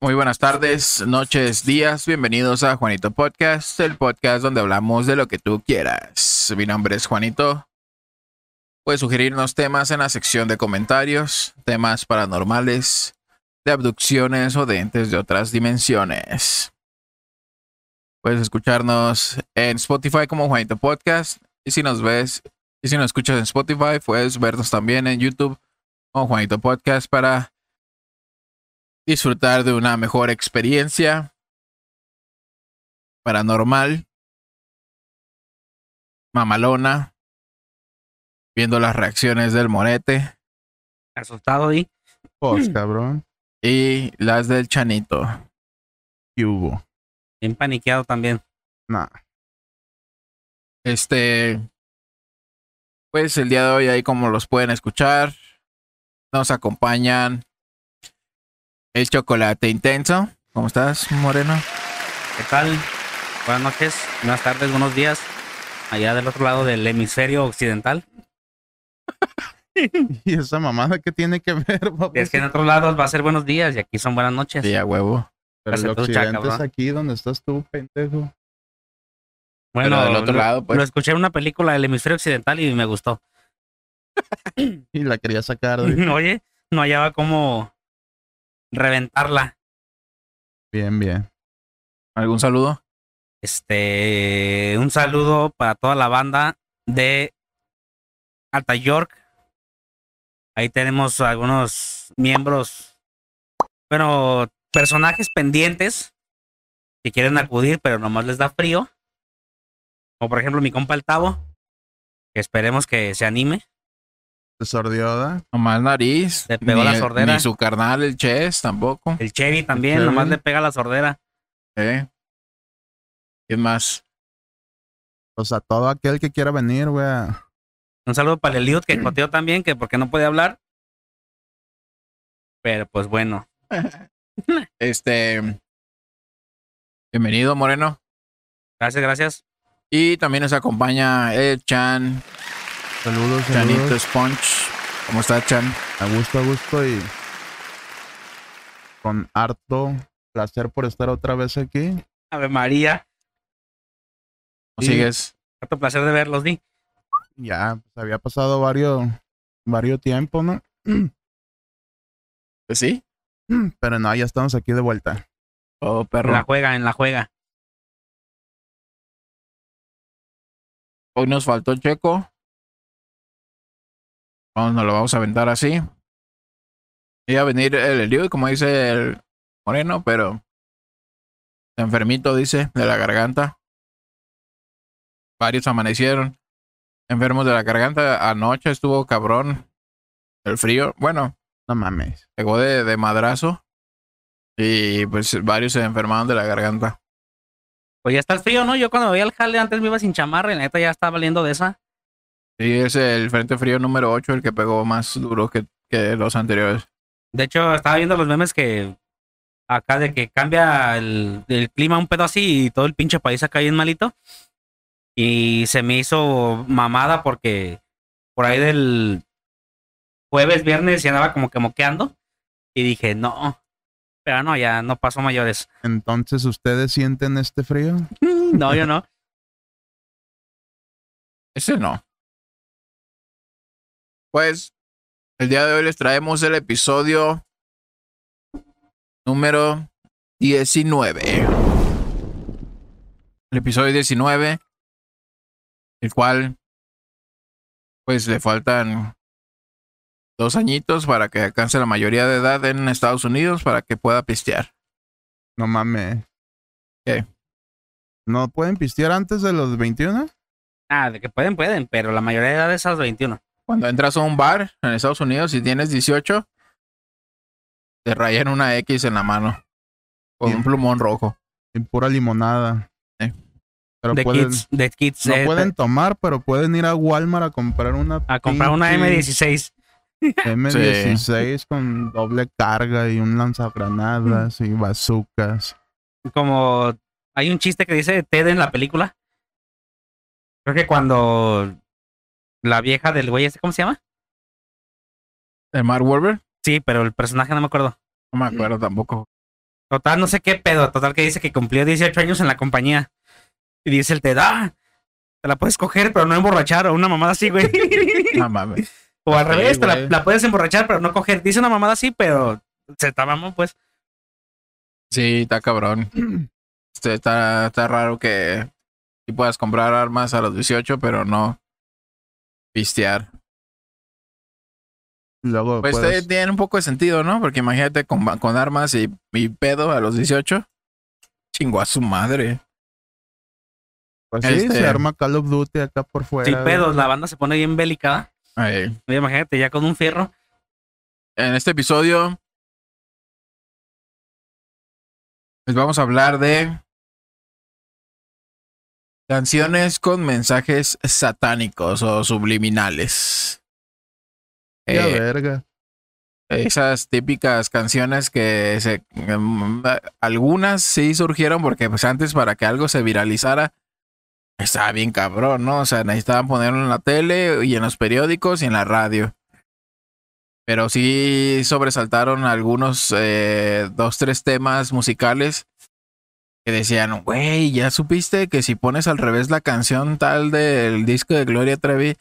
Muy buenas tardes, noches, días. Bienvenidos a Juanito Podcast, el podcast donde hablamos de lo que tú quieras. Mi nombre es Juanito. Puedes sugerirnos temas en la sección de comentarios, temas paranormales, de abducciones o de entes de otras dimensiones. Puedes escucharnos en Spotify como Juanito Podcast. Y si nos ves, y si nos escuchas en Spotify, puedes vernos también en YouTube como Juanito Podcast para disfrutar de una mejor experiencia paranormal, mamalona, viendo las reacciones del morete Asustado y Pues, cabrón. y las del chanito. ¿Qué hubo? bien paniqueado también. Nah. Este, pues el día de hoy, ahí como los pueden escuchar, nos acompañan el chocolate intenso. ¿Cómo estás, Moreno? ¿Qué tal? Buenas noches, buenas tardes, buenos días. Allá del otro lado del hemisferio occidental. ¿Y esa mamada qué tiene que ver, papá? Es que en otros lados va a ser buenos días y aquí son buenas noches. Sí, a huevo. Pero el occidente chaca, es aquí donde estás tú, pendejo. Bueno, Pero del otro lo, lado, pues. lo escuché en una película del hemisferio occidental y me gustó. Y la quería sacar de... Oye, no hallaba cómo reventarla. Bien, bien. ¿Algún saludo? Este, un saludo para toda la banda de Alta York. Ahí tenemos algunos miembros, bueno, personajes pendientes que quieren acudir, pero nomás les da frío. Como por ejemplo mi compa el Tavo, que esperemos que se anime. ¿Te sordió, Nomás nariz. Le pegó ni, la sordera. Ni su carnal, el Chess, tampoco. El Chevy también, Chevy. nomás le pega la sordera. ¿Eh? ¿Quién más? O sea, todo aquel que quiera venir, güey. a- Un saludo para el Eliud, que coteó también, que porque no puede hablar. Pero pues bueno, Este. Bienvenido, Moreno. gracias, gracias. Y también nos acompaña el Chan, Saludos, Chanito saludos. Sponge. ¿Cómo está, Chan? A gusto, a gusto y... Con harto placer por estar otra vez aquí. Ave María. ¿Cómo Sí. sigues? Harto placer de verlos, Di. Ya, pues había pasado varios, varios tiempos, ¿no? Pues sí. Pero no, ya estamos aquí de vuelta. Oh, En perro. la juega, en la juega. Hoy nos faltó Checo. Vamos, nos lo vamos a aventar así. Iba a venir el Eliud, como dice el Moreno, pero enfermito, dice, de la garganta. Varios amanecieron enfermos de la garganta. Anoche estuvo cabrón el frío. Bueno, No mames. pegó de, de madrazo. Y pues varios se enfermaron de la garganta. Pues ya está el frío, ¿no? Yo cuando veía el jale antes me iba sin chamarra y la neta ya estaba valiendo de esa. Sí, es el Frente Frío número 8 el que pegó más duro que, que los anteriores. De hecho, estaba viendo los memes que acá de que cambia el, el clima un pedo así y todo el pinche país acá bien malito. Y se me hizo mamada porque por ahí del jueves, viernes ya andaba como que moqueando. Y dije, no. Pero no, ya no pasó mayores. Entonces, ¿ustedes sienten este frío? No, yo no. Ese no. Pues el día de hoy les traemos el episodio número 19. El episodio 19, el cual pues le faltan dos añitos para que alcance la mayoría de edad en Estados Unidos para que pueda pistear. No mames. ¿Qué? ¿No pueden pistear antes de los 21? Ah, de que pueden, pueden, pero la mayoría de edad es a los 21. Cuando entras a un bar en Estados Unidos y tienes 18, te rayan una X en la mano con Bien. un plumón rojo. En pura limonada. Sí. Pero De pueden, kids, de kids. no eh, pueden tomar, pero pueden ir a Walmart a comprar una a comprar una pinche M16. M16 con doble carga y un lanzagranadas y bazucas. como hay un chiste que dice Ted en la película. Creo que cuando la vieja del güey ese, ¿cómo se llama? ¿El Mark Wahlberg? Sí, pero el personaje no me acuerdo. No me acuerdo tampoco. Total, no sé qué pedo. Total, que dice que cumplió 18 años en la compañía. Y dice el te da. Te la puedes coger, pero no emborrachar. O una mamada así, güey. No mames. O al Sí, revés, te la, puedes emborrachar, pero no coger. Dice una mamada así, pero se está mamón, pues. Sí, está cabrón. Este, está, está raro que puedas comprar armas a los 18, pero no pistear. Luego Pues puedes- te- tiene un poco de sentido, ¿no? Porque imagínate con, con armas y, y pedo a los 18. Chingo a su madre. pues sí, este- se arma Call of Duty acá por fuera. Sin pedos, la banda se pone bien bélica. Oye, Imagínate, ya con un fierro. En este episodio les vamos a hablar de canciones con mensajes satánicos o subliminales. Ya Eh, verga. esas típicas canciones que se em, algunas sí surgieron porque pues antes para que algo se viralizara estaba bien cabrón, ¿no? O sea, necesitaban ponerlo en la tele y en los periódicos y en la radio. Pero sí sobresaltaron algunos eh, dos, tres temas musicales que decían, güey, ¿ya supiste que si pones al revés la canción tal del disco de Gloria Trevi,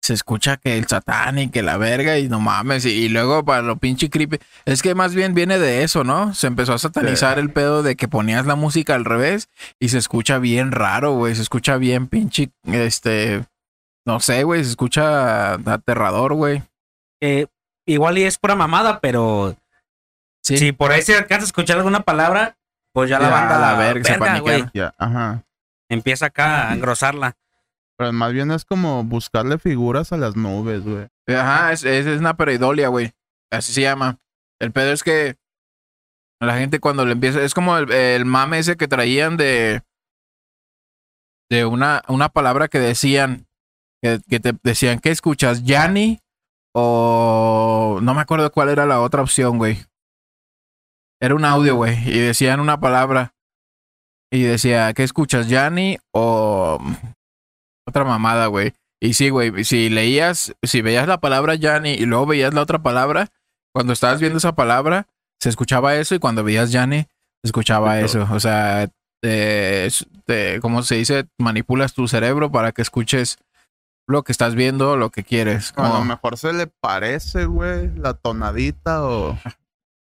se escucha que el satán y que la verga y no mames. Y, y luego para lo pinche creepy. Es que más bien viene de eso, ¿no? Se empezó a satanizar el pedo de que ponías la música al revés y se escucha bien raro, güey. Se escucha bien pinche, este, no sé, güey. Se escucha aterrador, güey. Eh, igual y es pura mamada, pero Sí. si por ahí se alcanza a escuchar alguna palabra, pues ya la Ya, banda la verga, se verga, güey. Ya, ajá. Empieza acá a engrosarla. Pero más bien es como buscarle figuras a las nubes, güey. Ajá, es, es, es una pareidolia, güey. Así se llama. El pedo es que la gente cuando le empieza, es como el, el mame ese que traían de de una, una palabra que decían, que, que te decían, ¿qué escuchas? ¿Yanni? O no me acuerdo cuál era la otra opción, güey. Era un audio, güey, y decían una palabra. Y decía, ¿qué escuchas? ¿Yanni? O otra mamada, güey. Y sí, güey, si leías, si veías la palabra Yanni y luego veías la otra palabra, cuando estabas viendo esa palabra, se escuchaba eso y cuando veías Yanni, se escuchaba eso. O sea, te, te- ¿cómo se dice? Manipulas tu cerebro para que escuches lo que estás viendo, lo que quieres. A lo mejor se le parece, güey, la tonadita o,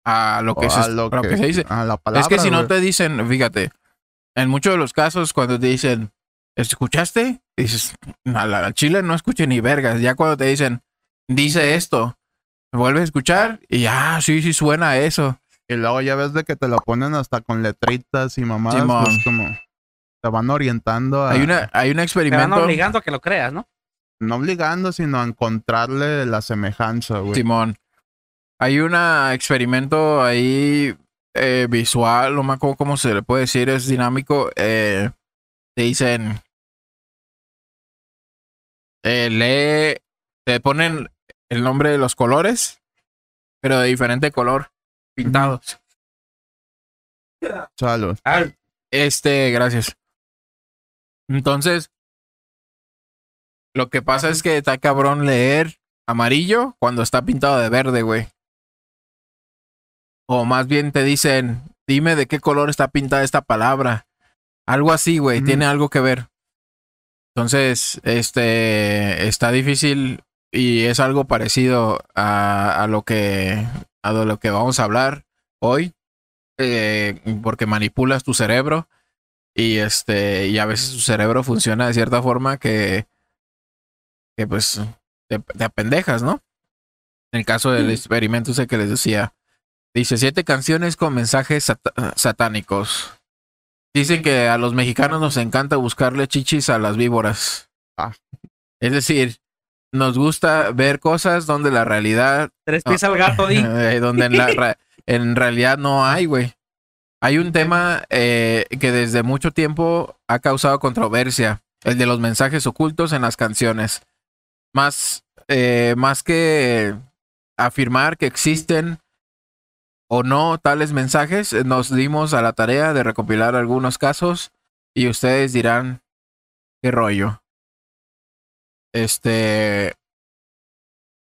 a lo que, o se, a lo lo que se dice. a la palabra. es que si no te dicen, fíjate, en muchos de los casos cuando te dicen, ¿escuchaste? Dices, a la al chile no escuché ni vergas. Ya cuando te dicen, dice esto, vuelves a escuchar y ah, sí, sí suena eso. Y luego ya ves de que te lo ponen hasta con letritas y mamadas, Simón. pues como te van orientando a, Hay una, hay un Te van experimento, obligando a que lo creas, ¿no? no obligando, sino a encontrarle la semejanza, güey. Simón. Hay un experimento ahí eh, visual, no me acuerdo cómo se le puede decir, es dinámico. eh, te dicen, eh, lee, te ponen el nombre de los colores, pero de diferente color, pintados. Salud. Ah, Este, gracias. Entonces, lo que pasa es que está cabrón leer amarillo cuando está pintado de verde, güey. O más bien te dicen, dime de qué color está pintada esta palabra. Algo así, güey, tiene algo que ver. Entonces, este, está difícil y es algo parecido a, a lo que, a lo que vamos a hablar hoy eh, porque manipulas tu cerebro y este y a veces tu cerebro funciona de cierta forma que que pues te, te apendejas, ¿no? En el caso del Mm. experimento ese que les decía, dice siete canciones con mensajes sat- satánicos. Dicen que a los mexicanos nos encanta buscarle chichis a las víboras. Ah. Es decir, nos gusta ver cosas donde la realidad tres pies al gato, di. eh, donde en, la ra- en realidad no hay, güey. Hay un tema eh, que desde mucho tiempo ha causado controversia, el de los mensajes ocultos en las canciones. Más, eh, más que afirmar que existen o no tales mensajes, eh, nos dimos a la tarea de recopilar algunos casos y ustedes dirán qué rollo. Este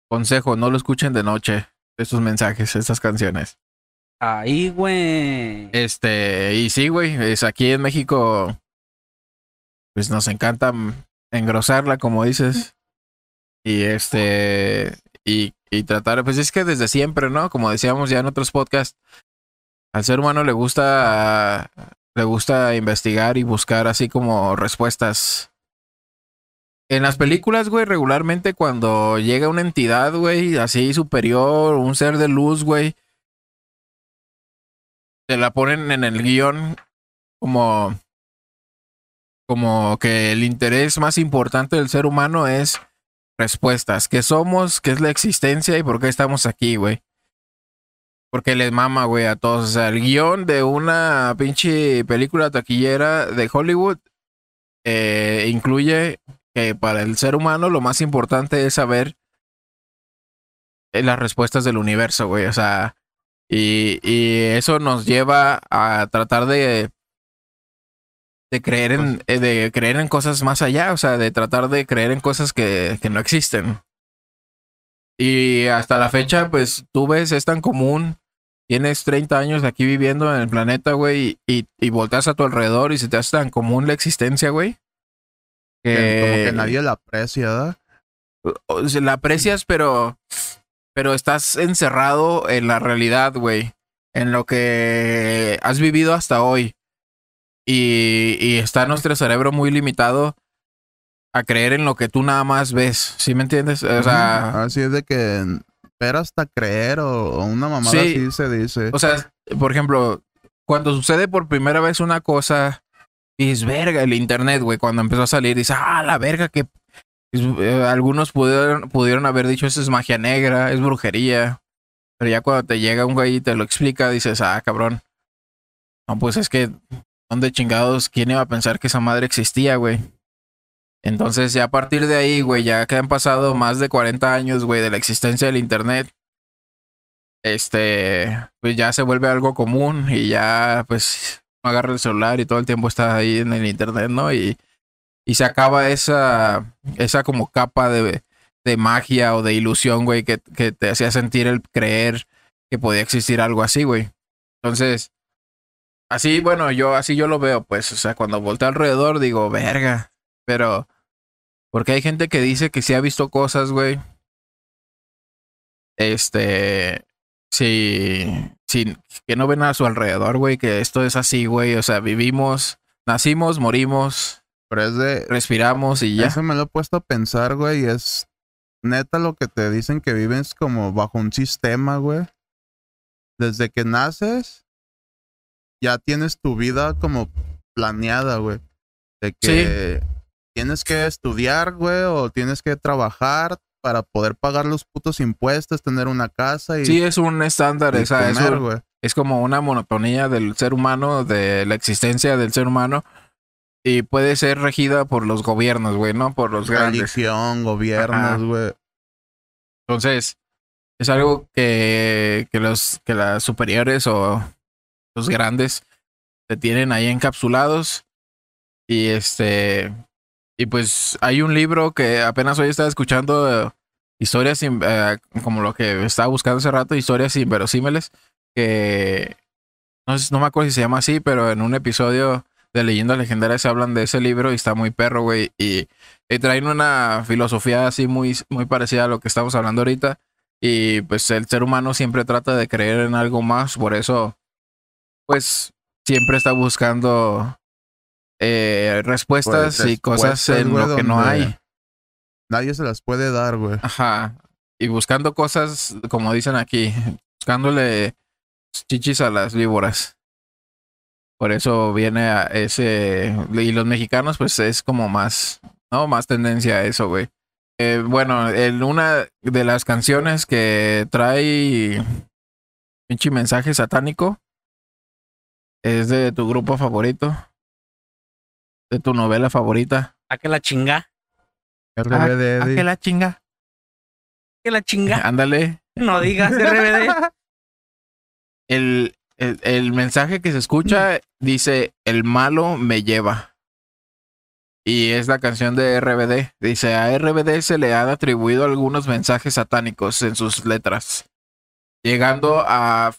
consejo, no lo escuchen de noche, estos mensajes, estas canciones. Ahí, güey. Este, y sí, güey, es aquí en México, pues nos encanta engrosarla, como dices. Y este, y, y tratar, pues es que desde siempre, ¿no? Como decíamos ya en otros podcasts, al ser humano le gusta, le gusta investigar y buscar así como respuestas. En las películas, güey, regularmente cuando llega una entidad, güey, así superior, un ser de luz, güey, te la ponen en el guion como, como que el interés más importante del ser humano es respuestas. ¿Qué somos? ¿Qué es la existencia? ¿Y por qué estamos aquí, güey? Porque les mama, güey, a todos. O sea, el guion de una pinche película taquillera de Hollywood eh, incluye que para el ser humano lo más importante es saber eh, las respuestas del universo, güey. O sea, y, y eso nos lleva a tratar de de creer en eh, de creer en cosas más allá, o sea, de tratar de creer en cosas que, que no existen. Y hasta la fecha, pues tú ves, es tan común. Tienes 30 años aquí viviendo en el planeta, güey, y, y volteas a tu alrededor y se te hace tan común la existencia, güey. Que, como que nadie la aprecia, ¿verdad? o sea, la aprecias, pero pero estás encerrado en la realidad, güey, en lo que has vivido hasta hoy. Y, y está nuestro cerebro muy limitado a creer en lo que tú nada más ves, ¿sí me entiendes? O sea, Así es de que espera hasta creer o, o una mamada Sí. así se dice. o sea, por ejemplo, cuando sucede por primera vez una cosa, dices, verga, el internet, güey, cuando empezó a salir, dices, ah, la verga, que eh, algunos pudieron, pudieron haber dicho, eso es magia negra, es brujería. Pero ya cuando te llega un güey y te lo explica, dices, ah, cabrón. No, pues es que, ¿dónde chingados? ¿Quién iba a pensar que esa madre existía, güey? Entonces, ya a partir de ahí, güey, ya que han pasado más de 40 años, güey, de la existencia del Internet, este, pues ya se vuelve algo común y ya, pues, agarra el celular y todo el tiempo está ahí en el Internet, ¿no? Y, y se acaba esa, esa como capa de, de magia o de ilusión, güey, que, que te hacía sentir el creer que podía existir algo así, güey. Entonces, así, bueno, yo así yo lo veo, pues, o sea, cuando volteo alrededor digo, verga, pero porque hay gente que dice que sí ha visto cosas, güey. Este, sí, sí, que no ven a su alrededor, güey, que esto es así, güey, o sea, vivimos, nacimos, morimos, Pero es de. respiramos y ya. Eso me lo he puesto a pensar, güey, es neta lo que te dicen que vives como bajo un sistema, güey. Desde que naces, ya tienes tu vida como planeada, güey. De que tienes que estudiar, güey, o tienes que trabajar para poder pagar los putos impuestos, tener una casa y, Sí, es un estándar, o sea, es, comer, un- güey. es como una monotonía del ser humano, de la existencia del ser humano. Y puede ser regida por los gobiernos, güey, ¿no? Por los grandes. Religión, Ajá. gobiernos, güey. Entonces, es algo que, que los que las superiores o los grandes se tienen ahí encapsulados. Y este. Y pues hay un libro que apenas hoy estaba escuchando. eh, historias eh, como lo que estaba buscando hace rato, historias inverosímiles. Que no, no me acuerdo si se llama así, pero en un episodio de Leyendas Legendarias se hablan de ese libro y está muy perro, güey. Y, y traen una filosofía así muy, muy parecida a lo que estamos hablando ahorita. Y pues el ser humano siempre trata de creer en algo más, por eso, pues siempre está buscando eh, respuestas Pues, y cosas respuestas, en güey, lo que no hay. Nadie se las puede dar, güey. Ajá. Y buscando cosas, como dicen aquí, buscándole chichis a las víboras. Por eso viene a ese. Y los mexicanos, pues es como más, ¿no? Más tendencia a eso, güey. Eh, bueno, en una de las canciones que trae pinche mensaje satánico es de tu grupo favorito, de tu novela favorita. ¿A qué la chinga? RBD. ¿A qué la chinga? ¿Qué la chinga? Ándale. No digas RBD. el, el, el mensaje que se escucha dice, el malo me lleva. Y es la canción de RBD. Dice, a RBD se le han atribuido algunos mensajes satánicos en sus letras, llegando a,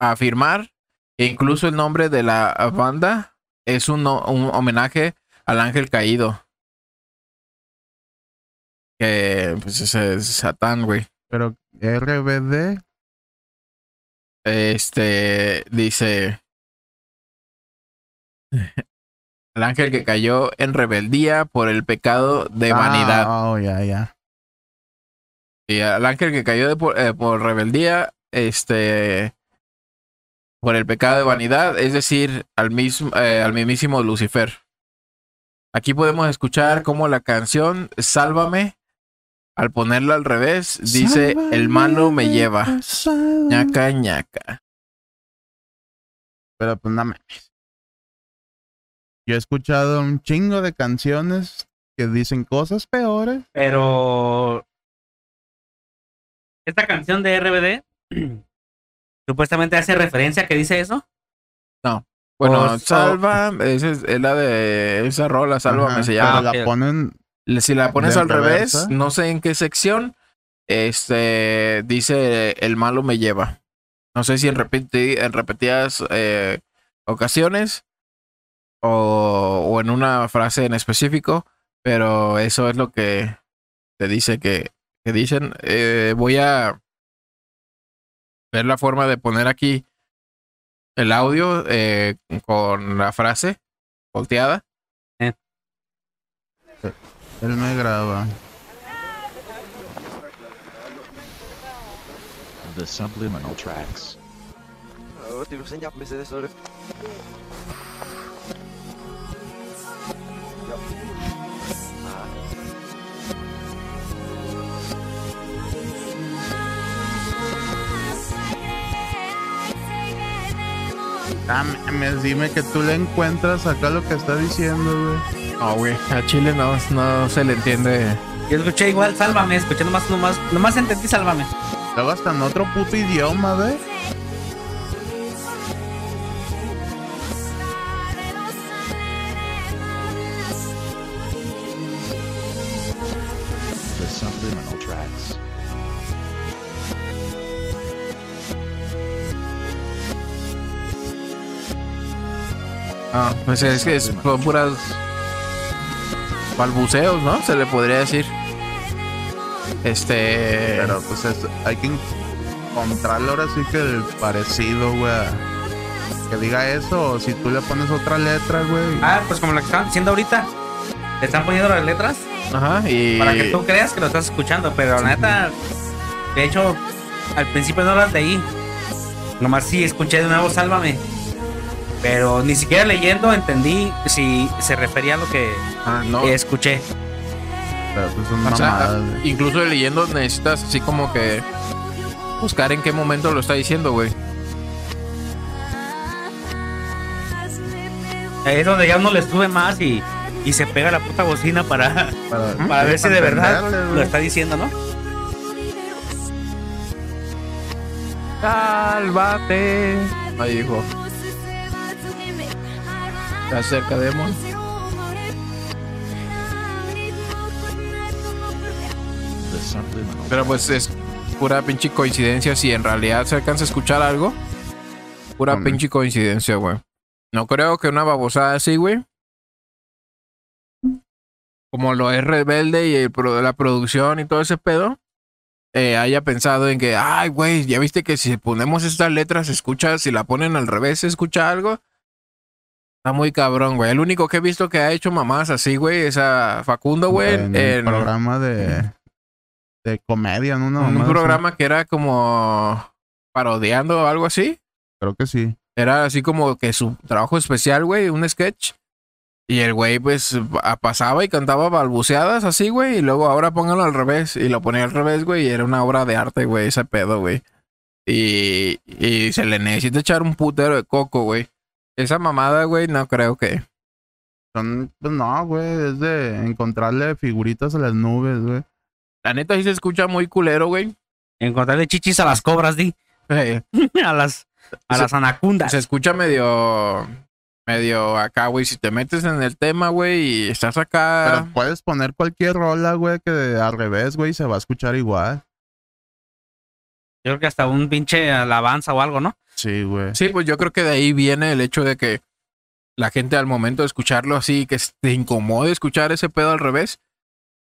afirmar que incluso el nombre de la banda es un, homenaje al ángel caído. Que pues ese es Satán, güey. Pero RBD. Este dice el ángel que cayó en rebeldía por el pecado de vanidad. Ah, oh, ya, ya. Y al ángel que cayó de por, eh, por rebeldía, este, por el pecado de vanidad, es decir, al mismo, eh, al mismísimo Lucifer. Aquí podemos escuchar cómo la canción Sálvame, al ponerla al revés, dice el malo me lleva. ñaca ñaca. Pero pues no mames. Yo he escuchado un chingo de canciones que dicen cosas peores. Pero esta canción de RBD supuestamente hace referencia a que dice eso. Bueno, O- salva, esa es, es la de esa rola, Sálvame Ajá, se pero llama. la ponen. Si la pones ¿De al revés, reversa? no sé en qué sección, este dice el malo me lleva. No sé si en, repeti- en repetidas eh, ocasiones o, o en una frase en específico, pero eso es lo que te dice que, que dicen. Eh, voy a ver la forma de poner aquí el audio eh, con la frase volteada. Él me graba. The subliminal tracks. Ah, mames, dime que tú le encuentras acá lo que está diciendo, güey. No, güey, a Chile no, no se le entiende. Yo escuché igual, sálvame, escuché nomás, nomás, nomás entendí, sálvame. Luego hasta en otro puto idioma, ¿ves? Ah, pues es que es- son puras balbuceos, ¿no? Se le podría decir. Este. Pero pues es- hay que encontrarle ahora sí que el parecido, güey. Que diga eso, o si tú le pones otra letra, güey. Ah, pues como lo que estaban diciendo ahorita. Le están poniendo las letras Ajá, y. para que tú creas que lo estás escuchando, pero la neta, de hecho, al principio no las leí. Nomás sí escuché de nuevo Sálvame. Pero ni siquiera leyendo entendí si se refería a lo que Ah, no. escuché. Pero pues son O sea, mamadas, güey. incluso leyendo necesitas así como que buscar en qué momento lo está diciendo, güey. Ahí es donde ya uno le sube más y, y se pega la puta bocina para, Para, para ver si de verdad lo está diciendo, ¿no? Sálvate. Ahí dijo. Está cerca de Mon. Pero pues es pura pinche coincidencia. Si en realidad se alcanza a escuchar algo, pura Hombre. pinche coincidencia, güey. No creo que una babosada así, güey. Como lo es Rebelde y el pro- la producción y todo ese pedo. eh, haya pensado en que, ay, güey, ya viste que si ponemos estas letras, se escucha, si la ponen al revés, se escucha algo. Está muy cabrón, güey. El único que he visto que ha hecho mamás así, güey, es a Facundo, güey. En en- un programa de, de comedia, ¿no? Una un así. programa que era como parodiando o algo así. Creo que sí. Era así como que su trabajo especial, güey, un sketch. Y el güey, pues, pasaba y cantaba balbuceadas así, güey. Y luego ahora póngalo al revés. Y lo ponía al revés, güey. Y era una obra de arte, güey, ese pedo, güey. Y, y se le necesita echar un putero de coco, güey. Esa mamada, güey, no creo que. Son, pues no, güey, es de encontrarle figuritas a las nubes, güey. La neta sí se escucha muy culero, güey. Encontrarle chichis a las cobras, di. Eh, a las, a Se- las anacundas. se escucha medio. Medio acá, güey. Si te metes en el tema, güey, y estás acá. Pero puedes poner cualquier rola, güey, que al revés, güey, se va a escuchar igual. Yo creo que hasta un pinche alabanza o algo, ¿no? Sí, güey. Sí, pues yo creo que de ahí viene el hecho de que la gente al momento de escucharlo así, que te incomode escuchar ese pedo al revés,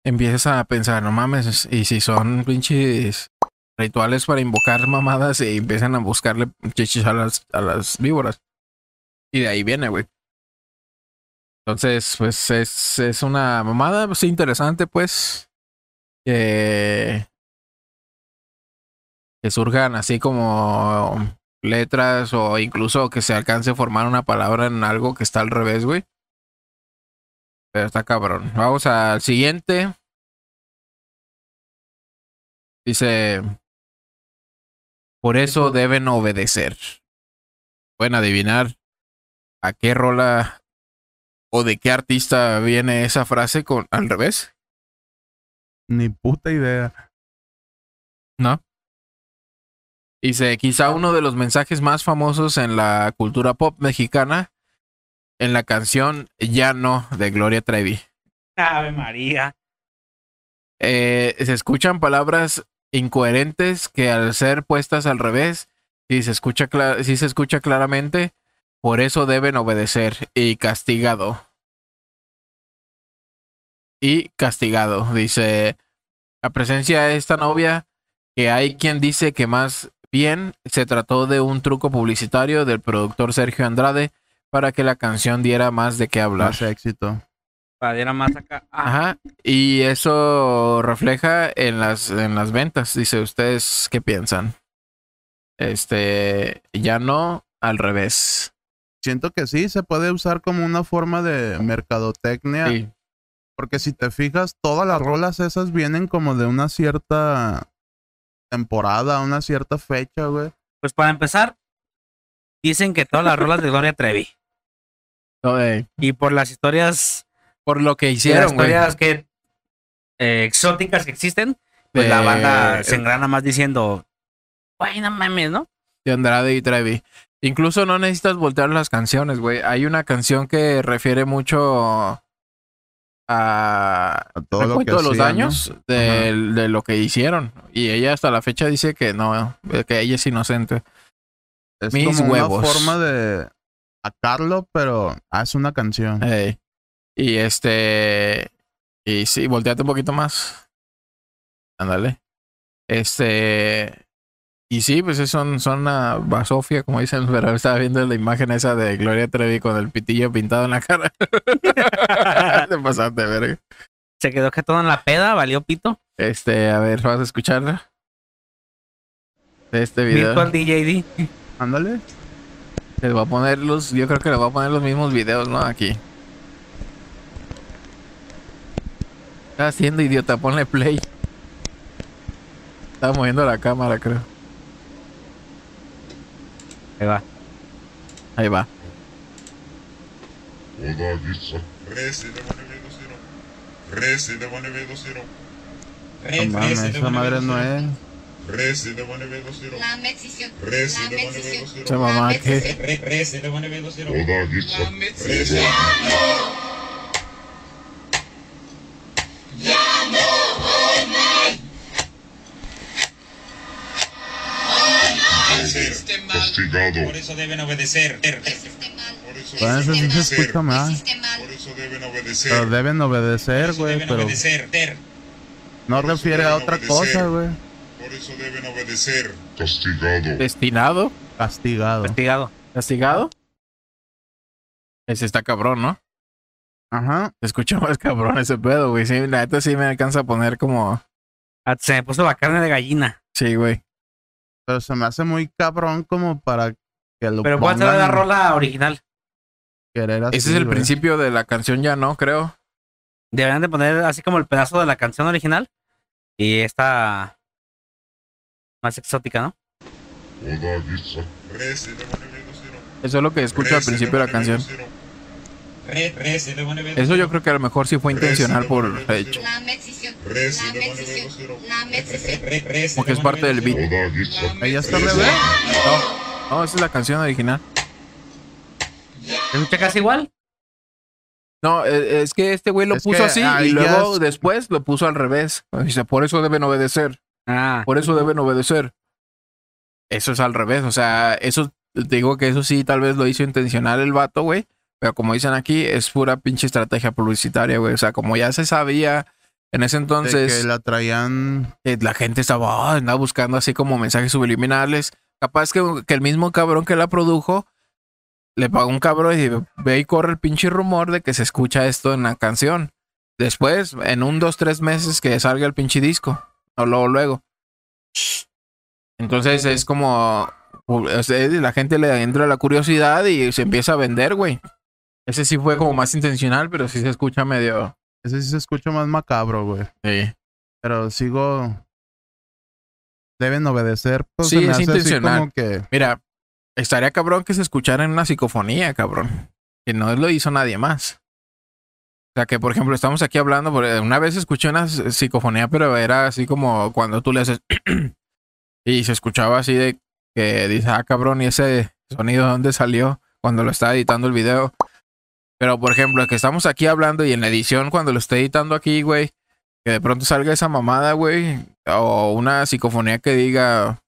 empiezas a pensar, no mames, y si son pinches rituales para invocar mamadas y empiezan a buscarle chichis a las, a las víboras. Y de ahí viene, güey. Entonces, pues es, es una mamada pues, interesante, pues. Que, que surjan así como letras o incluso que se alcance a formar una palabra en algo que está al revés, güey. Pero está cabrón. Vamos al siguiente. Dice, por eso deben obedecer. Pueden adivinar a qué rola o de qué artista viene esa frase con al revés, Ni puta idea. ¿no? Dice, quizá uno de los mensajes más famosos en la cultura pop mexicana en la canción Ya no de Gloria Trevi. Ave María. Eh, se escuchan palabras incoherentes que al ser puestas al revés, si se escucha, sí se escucha claramente, por eso deben obedecer y castigado. Y castigado, dice, la presencia es tan obvia que hay quien dice que más bien se trató de un truco publicitario del productor Sergio Andrade para que la canción diera más de qué hablar. Más éxito. Para diera más acá. Ah, Ajá. Y eso refleja en las, en las ventas. Dice, ¿ustedes qué piensan? Este, ya no, al revés. Siento que sí, se puede usar como una forma de mercadotecnia. Sí. Porque si te fijas, todas las rolas esas vienen como de una cierta temporada, una cierta fecha, güey. Pues para empezar, dicen que todas las rolas de Gloria Trevi. No, eh, Y por las historias, por lo que las hicieron, güey. historias que eh, exóticas que existen, pues la De- banda se engrana más diciendo, güey, no mames, ¿no? de Andrade y Trevi. Incluso no necesitas voltear las canciones, güey. Hay una canción que refiere mucho a, A todo lo que recuento de los daños de, de lo que hicieron. Y ella hasta la fecha dice que no, que ella es inocente. Es Mis como huevos. una forma de sacarlo, pero haz una canción. Y este. Y sí, volteate un poquito más. Ándale. Este. Y sí, pues es- son, son una basofia, como dicen, pero estaba viendo la imagen esa de Gloria Trevi con el pitillo pintado en la cara. Te pasaste, verga. Se quedó que todo en la peda, valió pito. Este, a ver, vas a escuchar este video. Virtual DJD. Ándale. Les voy a poner los, yo creo que les voy a poner los mismos videos, ¿no? Aquí. ¿Qué estás haciendo, idiota? Ponle play. Estaba moviendo la cámara, creo. Ahí va. Ahí va. No mames, esa madre no es. La Mexición. Reci, La le pone Mexición. velocidad. Esa mamá La que. Mexición. Castigado. Por eso deben obedecer. Mal. Por eso deben sí se obedecer. escucha mal. Hiciste mal. Por eso deben Pero obedecer. deben obedecer, güey. Pero no refiere a otra cosa, güey. Por eso deben obedecer. Castigado. Destinado. Castigado. Investigado. Castigado. Ese está cabrón, ¿no? Ajá. Se escucha más cabrón ese pedo, güey. Sí, la neta sí me alcanza a poner como. Ah, Se me puso la carne de gallina. Sí, güey. Pero se me hace muy cabrón como para que lo Pero ¿cuál será pongan la rola original? querer así, Ese es el güey. principio de la canción, ya no, creo. Deberían de poner así como el pedazo de la canción original. Y esta más exótica, ¿no? Eso es lo que escucho al principio de la canción. velocidad. Re, re, se le pone Eso yo creo que a lo mejor sí fue intencional por hecho. Porque es parte del beat. Ahí ya está al revés. No, no, esa es la canción original. ¿Se escucha casi igual? No, eh, es que este güey lo Es puso que así y luego es- después lo puso al revés. Dice, por eso deben obedecer. Ah, Por eso deben obedecer. eso es al revés. O sea, eso, te digo que eso sí, tal vez lo hizo intencional el vato, güey. Pero como dicen aquí, es pura pinche estrategia publicitaria, güey. O sea, como ya se sabía en ese De entonces que la traían. eh, la gente estaba, andaba buscando así como mensajes subliminales. Capaz que, que el mismo cabrón que la produjo le pagó un cabrón y ve y corre el pinche rumor de que se escucha esto en la canción. Después, en un, dos, tres meses que salga el pinche disco. O luego, luego. Entonces es como. o sea, la gente le entra la curiosidad y se empieza a vender, güey. Ese sí fue como más intencional, pero sí se escucha medio. Ese sí se escucha más macabro, güey. Sí. Pero sigo. Deben obedecer. Pues, Sí, es intencional. que. Mira, estaría cabrón que se escuchara en una psicofonía, cabrón. Que no lo hizo nadie más. O sea, que por ejemplo, estamos aquí hablando, una vez escuché una psicofonía, pero era así como cuando tú le haces. y se escuchaba así de que dice, ah, cabrón, ¿y ese sonido de dónde salió cuando lo estaba editando el video? Pero por ejemplo, que estamos aquí hablando y en la edición, cuando lo esté editando aquí, güey, que de pronto salga esa mamada, güey, o una psicofonía que diga,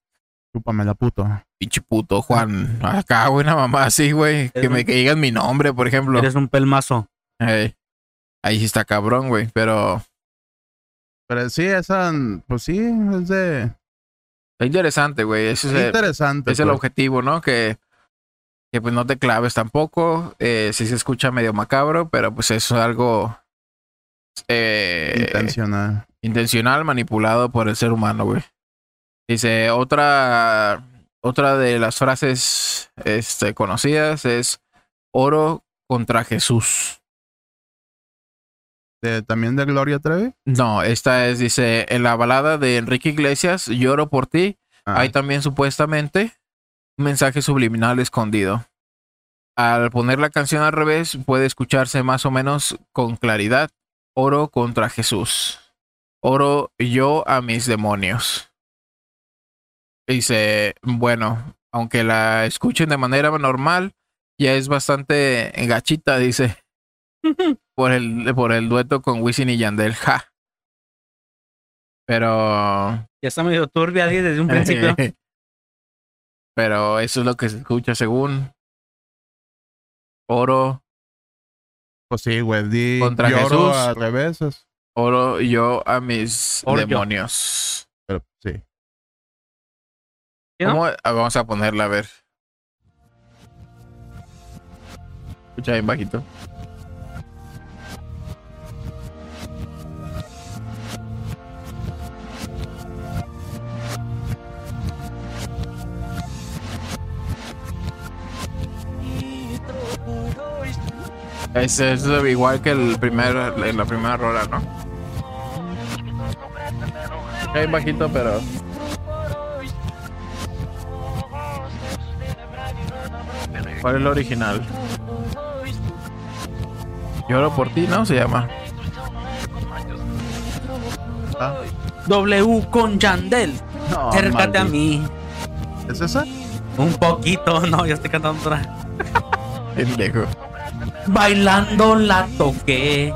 Chúpame la puto. pinche puto Juan, acá, güey, una mamá así, güey, que me que digan mi nombre, por ejemplo. Eres un pelmazo. Ey, ahí sí está cabrón, güey, pero Pero sí, esa. Pues sí, es de. está interesante, güey. Ese es, Es el, interesante. es el pues. objetivo, ¿no? Que, que pues no te claves tampoco. Eh, sí se escucha medio macabro, pero pues eso es algo eh, Intencional. intencional, manipulado por el ser humano, güey. Dice, otra, otra de las frases este, conocidas es oro contra Jesús. De- También de Gloria Trevi. No, esta es, dice, en la balada de Enrique Iglesias, Lloro por ti, Ah, hay también supuestamente un mensaje subliminal escondido. Al poner la canción al revés, puede escucharse más o menos con claridad. Oro contra Jesús. Oro yo a mis demonios. Dice, bueno, aunque la escuchen de manera normal, ya es bastante gachita, dice. por el, por el dueto con Wisin y Yandel. Ja. Pero Ya está medio turbia ahí desde un principio. Pero eso es lo que se escucha según oro, Pues sí, güey. Di Contra Jesús. al revés. es- oro yo a mis Oro yo. demonios. Pero sí. Ah, Vamos a ponerla a ver. Escucha bien bajito. Es, es igual que el primer, en la primera rola, ¿no? Bien bajito, pero. ¿Cuál es el original? Lloro por ti, ¿no? Se llama. Ah, W con Yandel. no, Acércate a mí. ¿Es esa? Un poquito. No, yo estoy cantando otra. Pendejo. Bailando la toqué.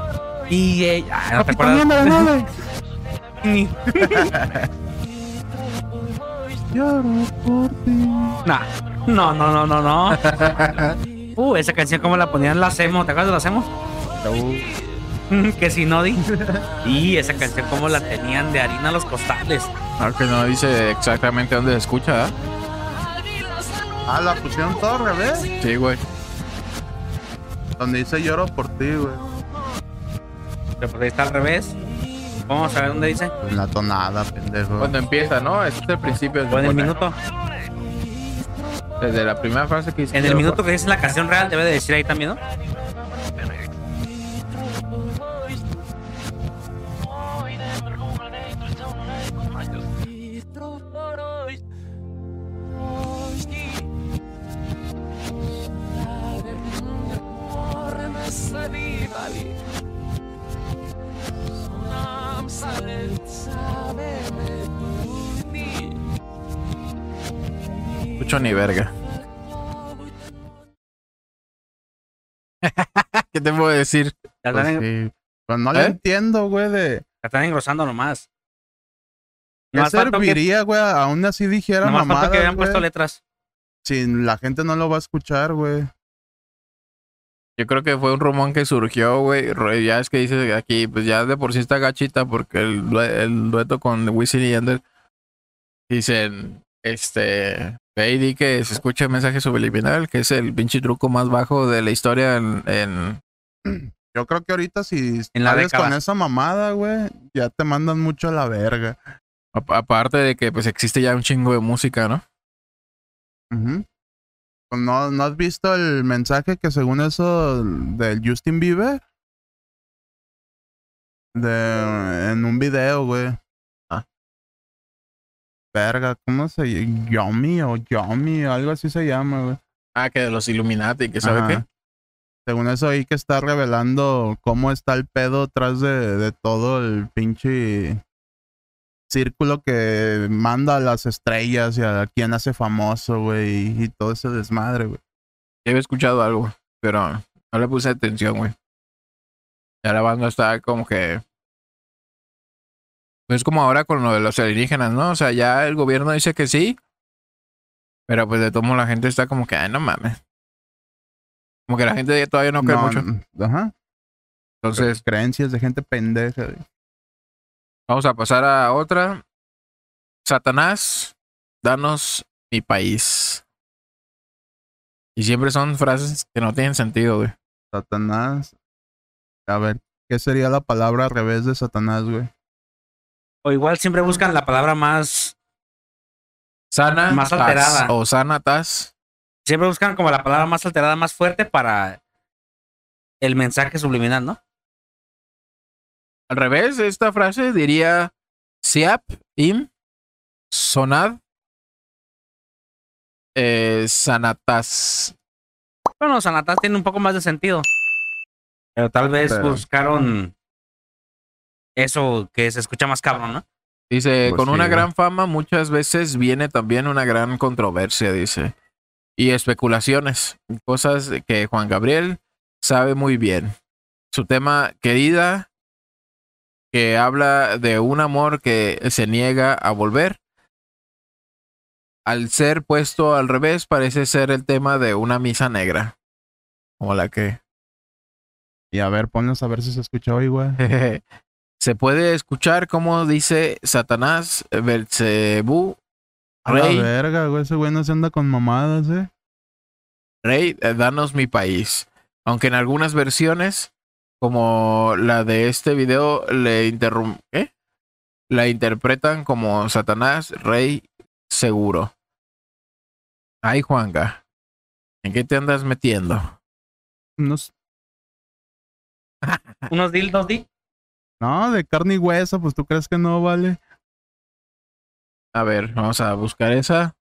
Y ella. Ah, ¿No te acuerdas? Ni- Lloro por ti. Nah. No, no, no, no, no. Uh, esa canción como la ponían la Hacemos, ¿te acuerdas de la Hacemos? que si no di. Y esa canción como la tenían de harina a los costales. Aunque no dice exactamente dónde se escucha, ¿ah? Ah, la pusieron todo al revés. Sí, güey. Donde dice lloro por ti, güey. Pero pues ahí está al revés. Vamos a ver dónde dice. Pues la tonada, pendejo. Cuando empieza, ¿no? Este es el principio. se O en el minuto. Desde la primera frase que dice. En el minuto que dice la canción real debe de decir ahí también, ¿no? Escucho ni verga. ¿Qué te puedo decir? Pues, están, en- la sí. Pues no ¿Eh? entiendo, güey, de... están engrosando nomás. ¿Qué Nomás serviría, güey? Aún así dijera Nomás falta mamada, que hubieran puesto letras. Si la gente no lo va a escuchar, güey. Yo creo que fue un rumón que surgió, güey. Ya es que dice aquí, pues ya de por sí está gachita porque el, due- el dueto con Wisin y Yandel dicen, este, ve y di que se escucha el mensaje subliminal, que es el pinche truco más bajo de la historia en, en- Yo creo que ahorita si En la sales con esa mamada, güey, ya te mandan mucho a la verga. a- aparte de que pues existe ya un chingo de música, ¿no? Pues, ¿No, ¿No has visto el mensaje que según eso del Justin Bieber? De, en un video, güey. Ah. Verga, ¿cómo se llama? Yomi o Yomi, algo así se llama, güey. Ah, que de los Illuminati, que sabe Ajá. qué. Según eso ahí que está revelando cómo está el pedo tras de, de todo el pinche círculo que manda a las estrellas y a quien hace famoso, güey, y todo ese desmadre, güey. Ya había escuchado algo, pero no le puse atención, güey. Ya la banda está como que. Pues como ahora con lo de los alienígenas, ¿no? O sea, ya el gobierno dice que sí. Pero pues de todo la gente está como que, ay, no mames. Como que la gente todavía no cree mucho. Ajá. Entonces, creencias de gente pendeja. güey. Vamos a pasar a otra. Satanás, danos mi país. Y siempre son frases que no tienen sentido, güey. Satanás. A ver, ¿qué sería la palabra al revés de Satanás, güey? O igual siempre buscan la palabra más. Sana Más alterada. o sanatas. Siempre buscan como la palabra más alterada, más fuerte para el mensaje subliminal, ¿no? Al revés de esta frase diría Siap, Im, Sonad, eh, Sanatas. Bueno, Sanatas tiene un poco más de sentido. Pero tal vez Pero- buscaron eso que se escucha más cabrón, ¿no? Dice, Pues con sí, una gran fama muchas veces viene también una gran controversia, dice. Y especulaciones, cosas que Juan Gabriel sabe muy bien. Su tema, querida, que habla de un amor que se niega a volver. Al ser puesto al revés, parece ser el tema de una misa negra. Como la que Y a ver, ponlos a ver si se escuchó igual. se puede escuchar como dice Satanás, Belzebú, A la Rey, verga, güey, ese güey no se anda con mamadas, eh. Rey, eh, danos mi país. Aunque en algunas versiones, como la de este video, le interrum ¿qué? La interpretan como Satanás, Rey seguro. Ay, Juanga, ¿en qué te andas metiendo? Unos- Unos dildos, di. No, de carne y hueso, pues tú crees que no vale. A ver, vamos a buscar esa.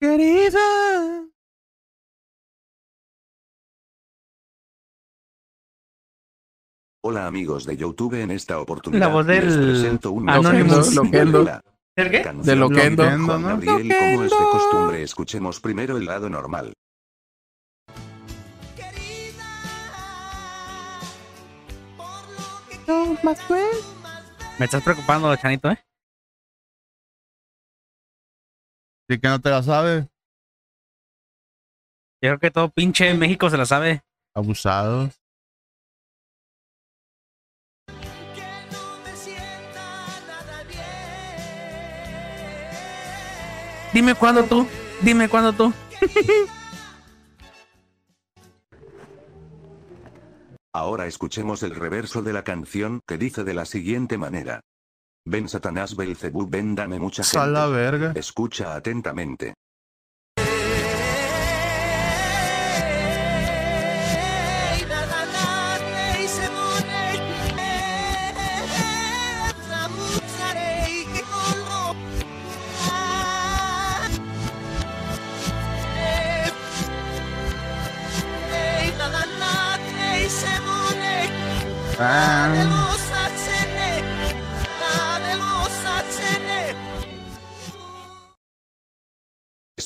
Querida. Hola amigos de YouTube, en esta oportunidad La voz del les presento un Anonymous. Loquendo. ¿El qué? De Loquendo. Loquendo, Juan ¿no? Gabriel, como es de costumbre, escuchemos primero el lado normal. Me estás preocupando, Chanito, ¿eh? Sí que no te la sabe. Yo creo que todo pinche México se la sabe. Abusados. Dime cuándo tú. Dime cuándo tú. Ahora escuchemos el reverso de la canción que dice de la siguiente manera. Ven Satanás Belcebú, ven dame mucha la gente. verga. Escucha atentamente.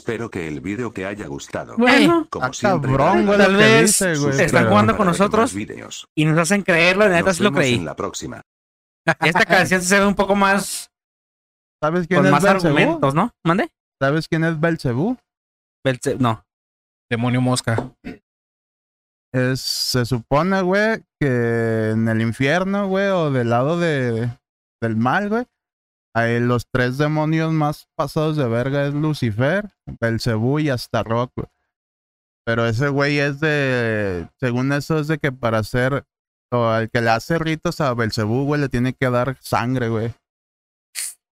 Espero que el vídeo te haya gustado. Bueno, Como Ah, siempre, cabrón, güey, tal vez están jugando con nosotros y nos hacen creerlo, la neta sí lo creí. en la próxima. Esta canción se ve un poco más ¿Sabes quién con es más Belcebú? argumentos, ¿no? ¿Mande? ¿Sabes quién es Belcebú? Belce- No. Demonio mosca. Es, se supone, güey, que en el infierno, güey, o del lado de, del mal, güey, los tres demonios más pasados de verga es Lucifer, Belcebú y Astaroth, güey. Pero ese güey es de, según eso, es de que para hacer, o al que le hace ritos a Belcebú, güey, le tiene que dar sangre, güey.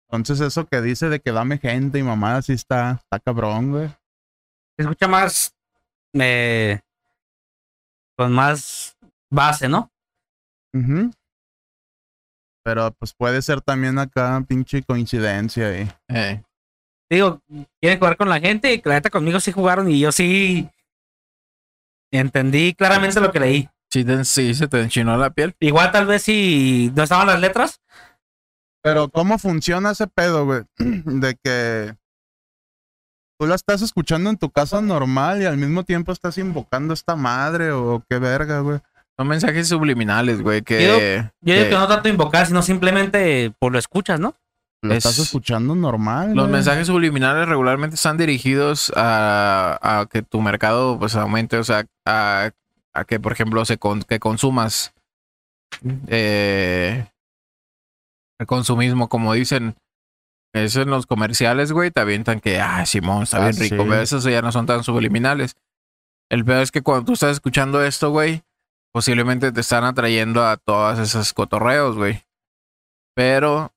Entonces eso que dice de que dame gente y mamá, así está, está cabrón, güey. Escucha más. eh, con más base, ¿no? Ujú. Pero pues puede ser también acá pinche coincidencia y Eh, Digo, quieren jugar con la gente y la neta conmigo sí jugaron y yo sí entendí claramente lo que leí. sí, te- sí, se te enchinó la piel. Igual tal vez si no estaban las letras, Pero ¿cómo funciona ese pedo, güey? De que tú la estás escuchando en tu casa normal y al mismo tiempo estás invocando a esta madre o qué verga, güey. Son mensajes subliminales, güey, que... yo digo que que no tanto invocar, sino simplemente por lo escuchas, ¿no? Lo Es- estás escuchando normal. Los güey. mensajes subliminales regularmente están dirigidos a, a que tu mercado pues aumente, o sea, a, a que por ejemplo se con- que consumas eh, el consumismo, como dicen, eso en los comerciales, güey, te avientan que, ah, Simón, está Ah, bien rico, sí. pero esos ya no son tan subliminales. El peor es que cuando tú estás escuchando esto, güey, posiblemente te están atrayendo a todas esas cotorreos, güey. Pero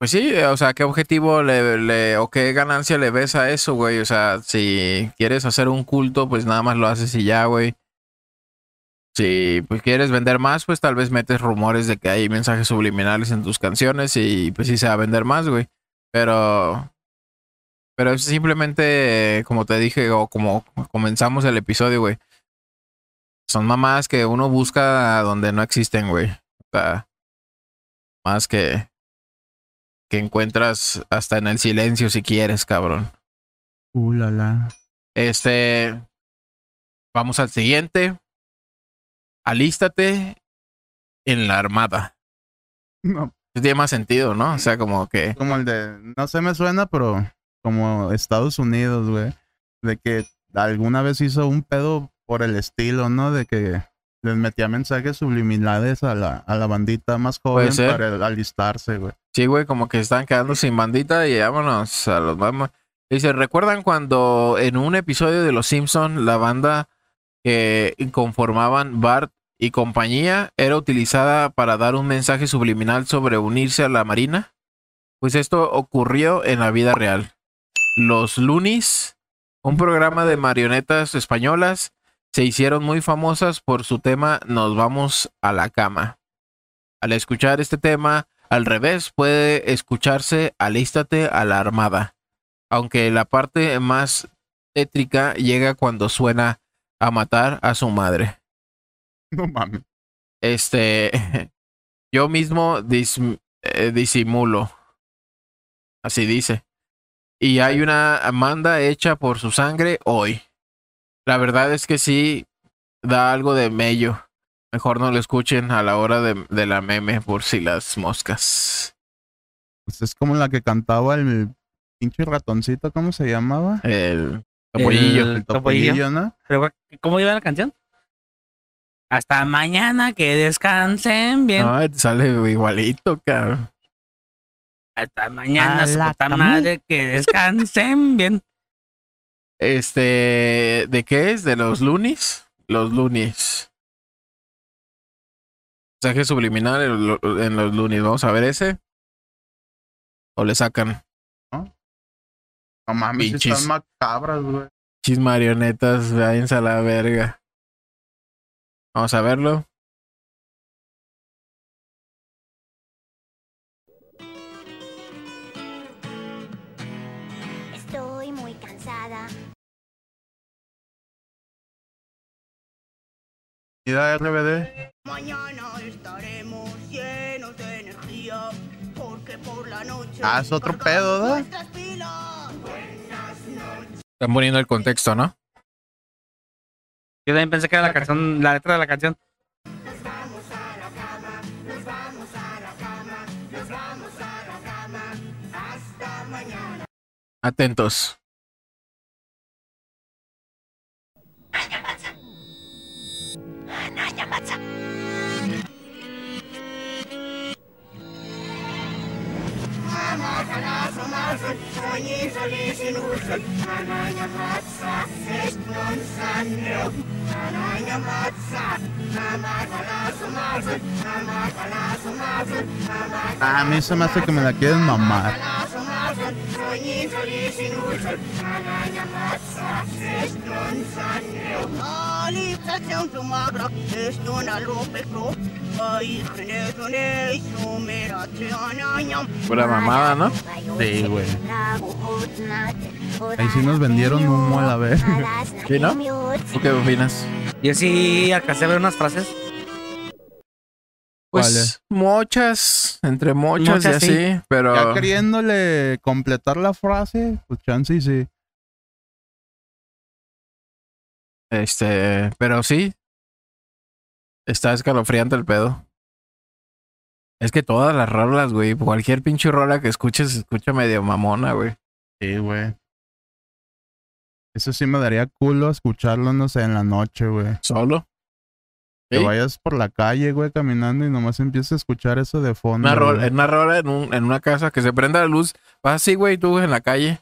pues sí, o sea, ¿qué objetivo le, le- o qué ganancia le ves a eso, güey? O sea, si quieres hacer un culto, pues nada más lo haces y ya, güey. Si pues quieres vender más, pues tal vez metes rumores de que hay mensajes subliminales en tus canciones y pues sí se va a vender más, güey. Pero pero es simplemente, como te dije, o como comenzamos el episodio, güey. Son mamás que uno busca donde no existen, güey. O sea, más que que encuentras hasta en el silencio si quieres, cabrón. Uh, la, la. Este, vamos al siguiente. Alístate en la armada. No, Eso tiene más sentido, ¿no? O sea, como que como el de, no sé, me suena, pero como Estados Unidos, güey. De que alguna vez hizo un pedo por el estilo, ¿no? De que les metía mensajes subliminales a la, a la bandita más joven para alistarse, güey. sí, güey, como que están quedando sin bandita y vámonos a los vamos. Dice, ¿recuerdan cuando en un episodio de Los Simpson la banda que conformaban Bart y compañía era utilizada para dar un mensaje subliminal sobre unirse a la marina? Pues esto ocurrió en la vida real. Los Loonies, un programa de marionetas españolas, se hicieron muy famosas por su tema Nos vamos a la cama. Al escuchar este tema, al revés puede escucharse Alístate a la armada, aunque la parte más tétrica llega cuando suena a matar a su madre. No mames. Este, yo mismo dis- eh, disimulo. Así dice. Y hay una manda hecha por su sangre hoy. La verdad es que sí da algo de mello. Mejor no lo escuchen a la hora de, de la meme por si las moscas. Pues es como la que cantaba el pinche ratoncito, ¿cómo se llamaba? El topollillo. El- El Topollillo. topollillo, ¿no? Pero, ¿Cómo iba la canción? Hasta mañana, que descansen bien. Ay, te sale igualito, cabrón. Hasta mañana, su puta madre, que descansen bien. Este, ¿de qué es? ¿De los Loonies? Los Loonies. Mensaje subliminal en lo- en los Loonies. Vamos a ver ese. O le sacan No mames, sí Pinches. están macabras, güey. chis marionetas. Váyanse a la verga. Vamos a verlo. RBD. Mañana estaremos llenos de energía porque por la noche Ah, es otro pedo. Buenas Están poniendo el contexto, ¿no? Yo también pensé que era la canción, la letra de la canción. Atentos. A mí se me hace que me la quieren mamar. Pura mamada, ¿no? Sí, güey. Ahí sí nos vendieron humo a la vez. ¿Sí, no? ¿Tú qué opinas? Yo sí alcancé a ver unas frases. Pues muchas, entre muchas, Muchas, y sí. así, pero Ya queriéndole completar la frase, pues chance y sí. este, pero sí. Está escalofriante el pedo. Es que todas las rolas, güey, cualquier pinche rola que escuches se escucha medio mamona, güey. Sí, güey. Eso sí me daría culo escucharlo, no sé, en la noche, güey. Solo. Que vayas por la calle, güey, caminando y nomás empieces a escuchar eso de fondo. Una rola, una rola en, un- en una casa que se prenda la luz. Vas así, güey, tú en la calle.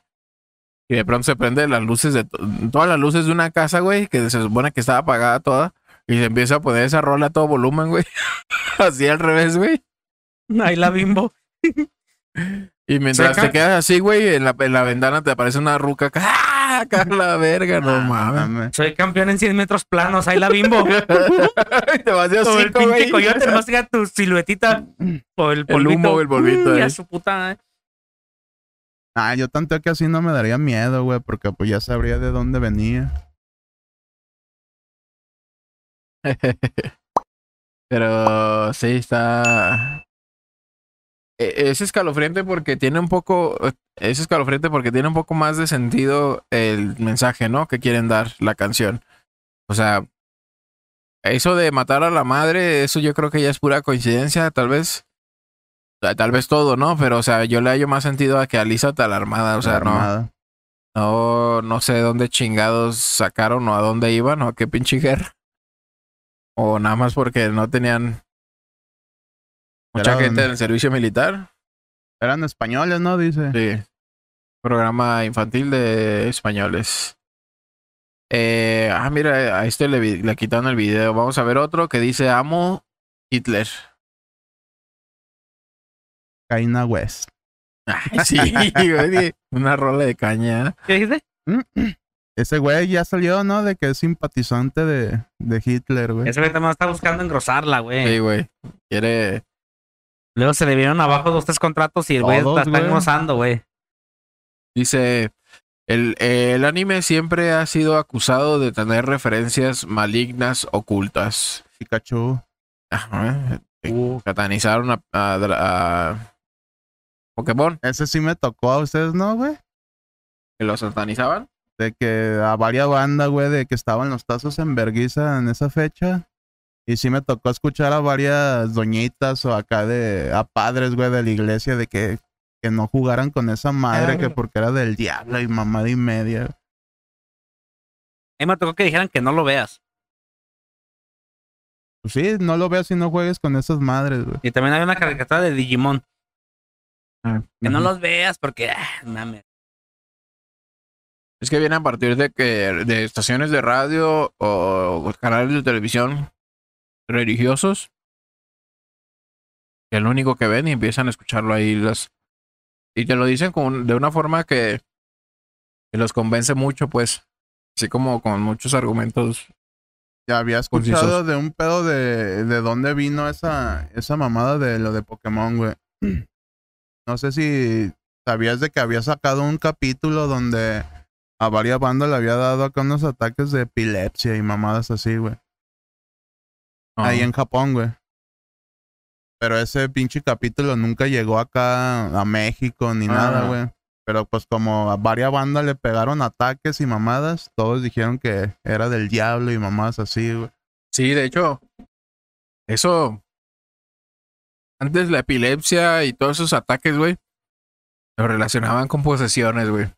Y de pronto se prende las luces de to- todas las luces de una casa, güey, que se supone que estaba apagada toda. Y se empieza a poner esa rola a todo volumen, güey. así al revés, güey. Ahí la bimbo. Y mientras Seca. te quedas así, güey, en la, en la ventana te aparece una ruca. acá, ¡Ah! Acá la verga, no mames. Mames. Soy campeón en 100 metros planos. Ahí la bimbo. Te vas de Como el hocico, pinche coyote, nomás llega tu siluetita. O el El polvito. humo, el polvito, Uy, eh. a su puta. eh. Ah, yo tanto que así no me daría miedo, güey, porque pues ya sabría de dónde venía. Pero sí, está. E- Es escalofriante porque tiene un poco. Es escalofriante porque tiene un poco más de sentido el mensaje, ¿no? Que quieren dar la canción. O sea, eso de matar a la madre, eso yo creo que ya es pura coincidencia, tal vez. Ta- Tal vez todo, ¿no? Pero, o sea, yo le hallo más sentido a que alízate a la armada. O sea, no, no, no sé dónde chingados sacaron o a dónde iban o a qué pinche guerra. O nada más porque no tenían mucha Era- gente en el servicio militar. Eran españoles, ¿no? Dice. Sí. Programa infantil de españoles. Eh, ah, mira, a este le, le quitaron el video. Vamos a ver otro que dice Amo Hitler. Kaina West. Ay, sí, güey, una rola de caña. ¿Qué dijiste? Ese güey ya salió, ¿no? De que es simpatizante de, de Hitler, güey. Ese güey también está buscando engrosarla, güey. Sí, güey. Quiere. Luego se le vieron abajo dos, tres contratos y el güey la está güey. engrosando, güey. Dice, el, el anime siempre ha sido acusado de tener referencias malignas ocultas. Pikachu. Ajá. Uh. Satanizaron a, a- a Pokémon, Ese sí me tocó a ustedes, ¿no, güey? que lo satanizaban. De que a varias bandas, güey, de que estaban los tazos en verguiza en esa fecha. Y sí me tocó escuchar a varias doñitas o acá de a padres, güey, de la iglesia de que, que no jugaran con esa madre que porque era del diablo y mamada y media. A mí me tocó que dijeran que no lo veas. Pues sí, no lo veas si no juegues con esas madres, güey. Y también había una caricatura de Digimon. Ah, Que no los veas porque, ah, mames. Es que viene a partir de que de estaciones de radio o canales de televisión religiosos. Que es lo único que ven y empiezan a escucharlo ahí. Las, y te lo dicen con, de una forma que, que los convence mucho, pues. Así como con muchos argumentos. Ya había Concisos. escuchado de un pedo de, de dónde vino esa, esa mamada de lo de Pokémon, güey. No sé si sabías de que había sacado un capítulo donde a varias bandas le había dado acá unos ataques de epilepsia y mamadas así, güey. Ah, Ahí en Japón, güey. Pero ese pinche capítulo nunca llegó acá a México ni Ah. nada, güey. Pero pues como a varias bandas le pegaron ataques y mamadas, todos dijeron que era del diablo y mamadas así, güey. Sí, de hecho, eso. Antes la epilepsia y todos esos ataques, güey, lo relacionaban con posesiones, güey.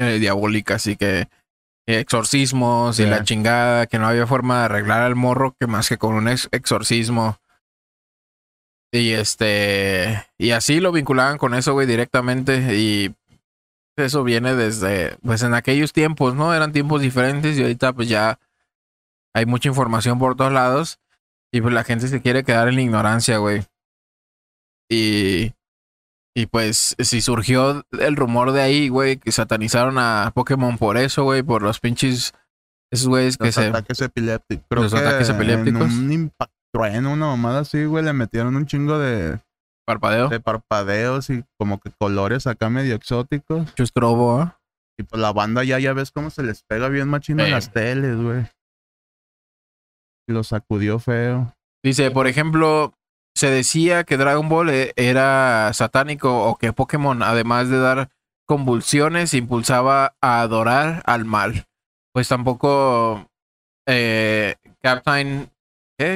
Eh, diabólicas y que exorcismos y la chingada, que no había forma de arreglar al morro que más que con un ex- exorcismo. Y este. Y así lo vinculaban con eso, güey, directamente. Y eso viene desde. Pues en aquellos tiempos, ¿no? Eran tiempos diferentes y ahorita, pues ya hay mucha información por todos lados. Y pues la gente se quiere quedar en la ignorancia, güey. Y. Y pues, si surgió el rumor de ahí, güey, que satanizaron a Pokémon por eso, güey, por los pinches. Esos güeyes que Los se. ataques epilépticos. Creo los que ataques epilépticos. En un impact trueno, una mamada así, güey, le metieron un chingo de, Parpadeo. de parpadeos y como que colores acá medio exóticos. Chustrobo, ¿ah? Y pues la banda ya, ya ves cómo se les pega bien machino en las teles, güey. Lo sacudió feo. Dice, por ejemplo, se decía que Dragon Ball eh, era satánico o que Pokémon, además de dar convulsiones, impulsaba a adorar al mal. Pues tampoco eh, Captain.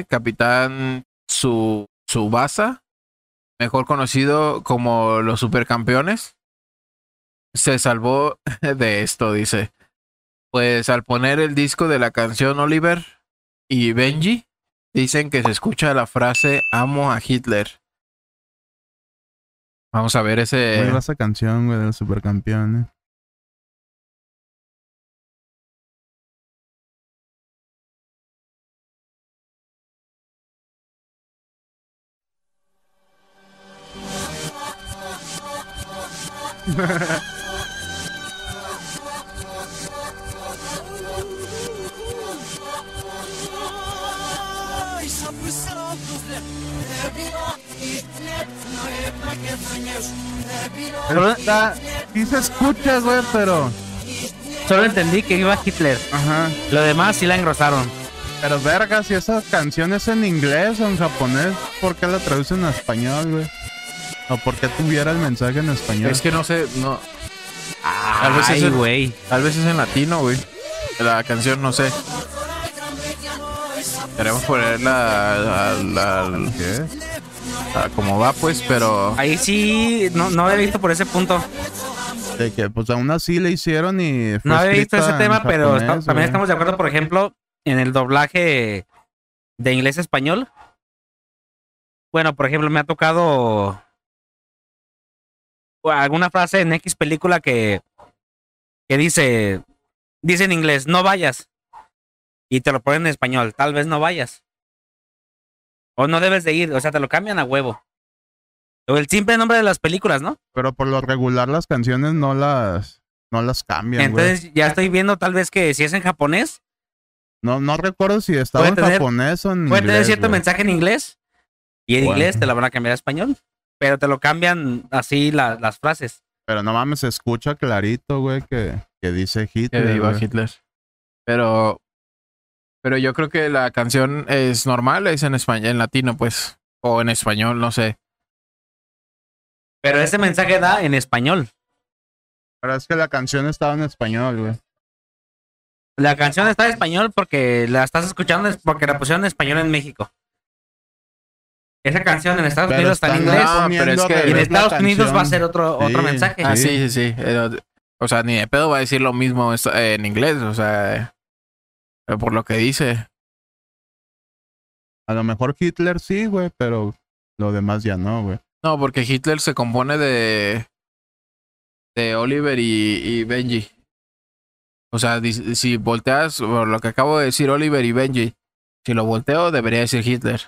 Capitán su Subasa, mejor conocido como los supercampeones, se salvó de esto, dice. Pues al poner el disco de la canción Oliver y Benji, Dicen que se escucha la frase amo a Hitler. Vamos a ver ese. Muy esa canción, güey, del supercampeón. eh. Está, sí se escucha, güey, pero. Solo entendí que iba Hitler. Ajá. Lo demás sí la engrosaron. Pero verga, si esa canción es en inglés o en japonés, ¿por qué la traducen a español, güey? ¿O por qué tuviera el mensaje en español? Es que no sé, no. Tal vez es Ay, en- güey. Tal vez es en latino, güey. La canción, no sé. Queremos ponerla a, la- la- ¿Qué? A como va, pues, pero. Ahí sí, no, no había visto por ese punto. De que, pues aún así le hicieron y. fue No había visto ese tema, pero también estamos de acuerdo, por ejemplo, en el doblaje de inglés a español. Bueno, por ejemplo, me ha tocado alguna frase en X película que, que dice, dice en inglés, no vayas. Y te lo ponen en español, tal vez no vayas. O no debes de ir, o sea, te lo cambian a huevo. O el simple nombre de las películas, ¿no? Pero por lo regular las canciones no las. No las cambian, güey. Entonces ya estoy viendo tal vez que si es en japonés, No, no recuerdo si estaba en tener- japonés o en Puede tener inglés, cierto güey. mensaje en inglés y en Bueno. inglés te la van a cambiar a español, pero te lo cambian así la- las frases. Pero no mames, se escucha clarito, güey, que, que dice que Hitler. iba güey. Hitler. Pero. Pero yo creo que la canción es normal, es en español, en latino, pues. O en español, no sé. Pero ese mensaje da en español. Pero es que la canción estaba en español, güey. La canción está en español porque la estás escuchando es porque la pusieron en español en México. Esa canción en Estados Pero Unidos está en inglés No, pero es que- y en Estados Unidos va a ser otro Sí. otro mensaje. Ah, Sí. sí, sí, O sea, ni de pedo va a decir lo mismo en inglés, o sea. Eh, Por lo que dice. A lo mejor Hitler sí, güey, pero lo demás ya no, güey. No, porque Hitler se compone de. de Oliver y, y Benji. O sea, si volteas, por lo que acabo de decir, Oliver y Benji, si lo volteo, debería decir Hitler.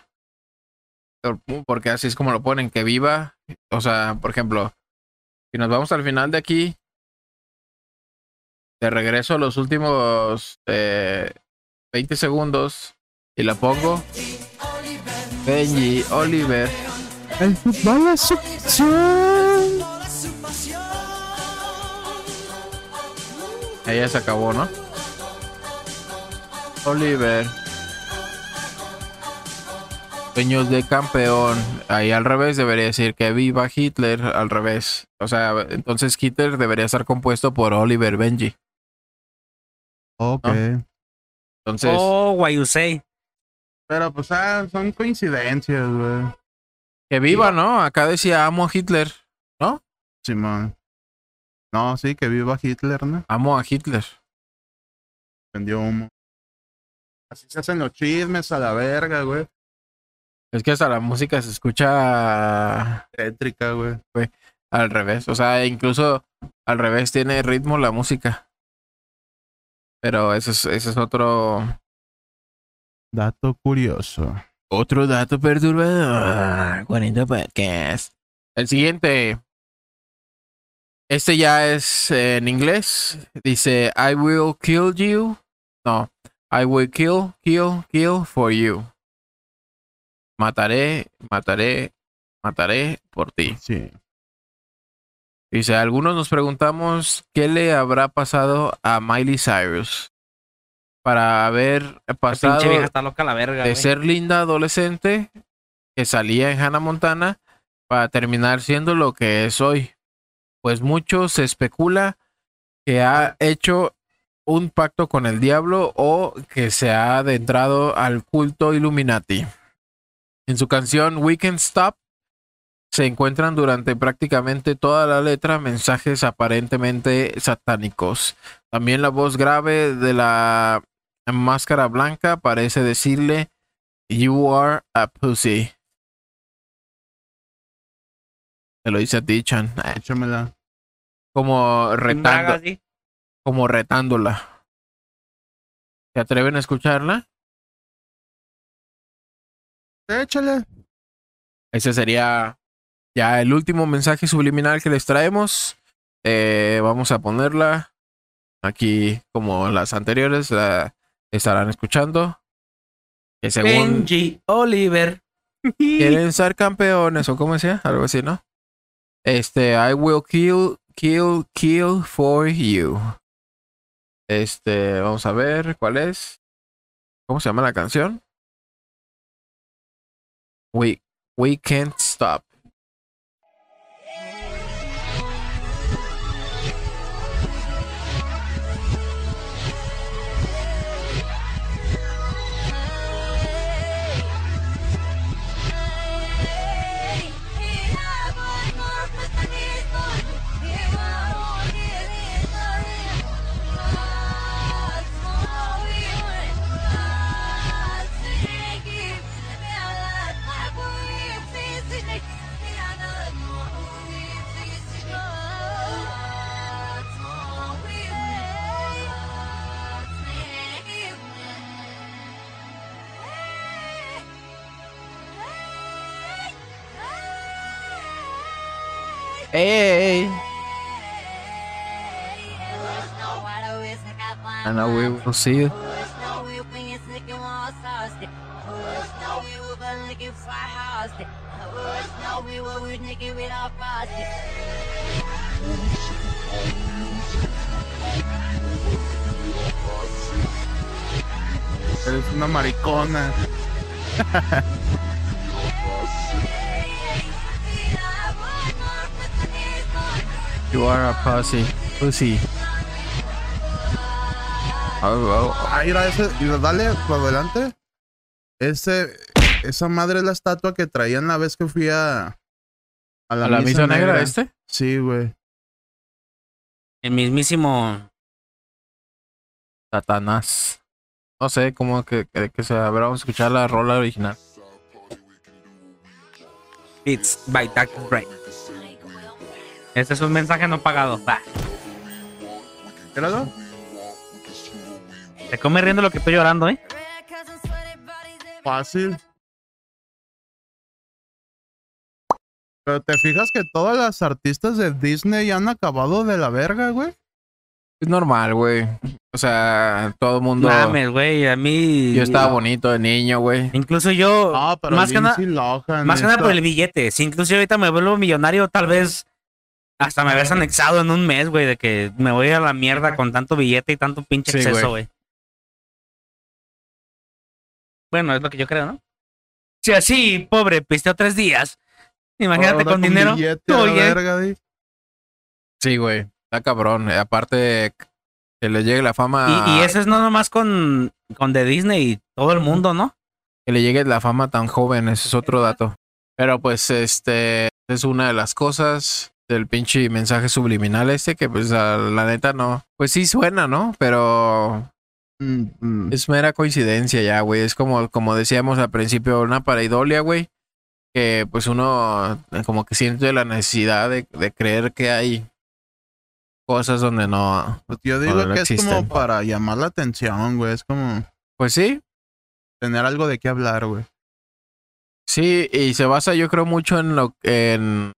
Por- Porque así es como lo ponen, que viva. O sea, por ejemplo, si nos vamos al final de aquí, de regreso a los últimos eh, 20 segundos y la pongo. Benji, Oliver. El fútbol es su pasión. Ahí ya se acabó, ¿no? Oliver. Sueños de campeón. Ahí al revés debería decir que viva Hitler. Al revés. O sea, entonces Hitler debería estar compuesto por Oliver Benji. Ok. Entonces, Oh, say. Pero pues ah, son coincidencias, güey. que viva, ¿no? Acá decía amo a Hitler. Simón. No, sí, que viva Hitler, ¿no? Amo a Hitler. Vendió humo. Así se hacen los chismes a la verga, güey. Es que hasta la música se escucha Tétrica, güey. al revés. O sea, incluso al revés tiene ritmo la música. Pero ese es, ese es otro, Dato curioso. otro dato perturbador. Juanito Podcast. El siguiente. Este ya es eh, en inglés. Dice, I will kill you. No. I will kill, kill, kill for you. Mataré, mataré, mataré por ti. Sí. Dice, algunos nos preguntamos qué le habrá pasado a Miley Cyrus para haber pasado pinche vieja está loca la verga, de güey. ser linda adolescente que salía en Hannah Montana para terminar siendo lo que es hoy. Pues mucho se especula que ha hecho un pacto con el diablo o que se ha adentrado al culto Illuminati. En su canción We Can Stop se encuentran durante prácticamente toda la letra mensajes aparentemente satánicos. También la voz grave de la máscara blanca parece decirle You are a pussy. Te lo dice a ti, Chan. Échamela. Como retando, como retándola. ¿Se atreven a escucharla? Échale. Ese sería ya el último mensaje subliminal que les traemos. Eh, vamos a ponerla aquí como las anteriores la estarán escuchando. Que según Benji Oliver. quieren ser campeones o como decía, algo así, ¿no? Este, I will kill, kill, kill for you. Este, vamos a ver cuál es. ¿Cómo se llama la canción? We, we can't stop. Hey, I know we will see you. Eres una maricona. You are a pussy. Pussy. Oh, oh. Ah, mira, ese, dale por adelante. Ese, esa madre es la estatua que traían la vez que fui a. A ¿A la misa negra este? Sí, güey. El mismísimo. Satanás. No sé cómo que, que, que. A ver, vamos a escuchar la rola original. Beats by Dark Ray. Este es un mensaje no pagado. Va. Te come riendo lo que estoy llorando, ¿eh? Fácil. Pero te fijas que todas las artistas de Disney han acabado de la verga, güey. Es normal, güey. O sea, todo el mundo. Mames, güey. A mí. Yo estaba bonito de niño, güey. Incluso yo. No, pero más que nada. Lindsay Lohan, Más que nada por el billete. Si incluso yo ahorita me vuelvo millonario, tal vez hasta me ves anexado en un mes, güey, de que me voy a la mierda con tanto billete y tanto pinche Sí, exceso, güey. güey. Bueno, es lo que yo creo, ¿no? Si así, pobre, pisteó tres días. Imagínate Ahora con dinero. billete Oye, verga. Sí, güey. Está cabrón. Eh, Aparte, que le llegue la fama. y, y eso es no nomás con, con de Disney y todo el mundo, ¿no? Que le llegue la fama tan joven. Ese es otro dato. Pero pues, este. Es una de las cosas del pinche mensaje subliminal este que, pues, a la neta no. Pues sí suena, ¿no? Pero Mm, mm. Es mera coincidencia ya, güey. Es como, como decíamos al principio, una paraidolia, güey. Que pues uno eh, como que siente la necesidad de, de creer que hay cosas donde no. Pues yo digo no que es como para llamar la atención, güey. Es como Pues sí, tener algo de qué hablar, güey. sí, y se basa yo creo mucho en lo en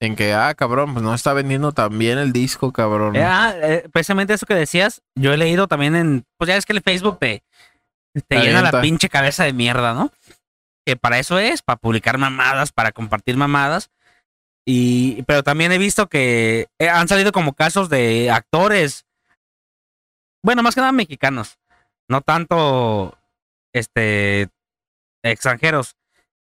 en que, ah, cabrón, pues no está vendiendo tan bien el disco, cabrón. Eh, ah, eh, precisamente eso que decías, yo he leído también en. Pues ya es que el Facebook te, te llena la pinche cabeza de mierda, ¿no? Que para eso es, para publicar mamadas, para compartir mamadas. Y, pero también he visto que eh, han salido como casos de actores. Bueno, más que nada mexicanos. No tanto este extranjeros.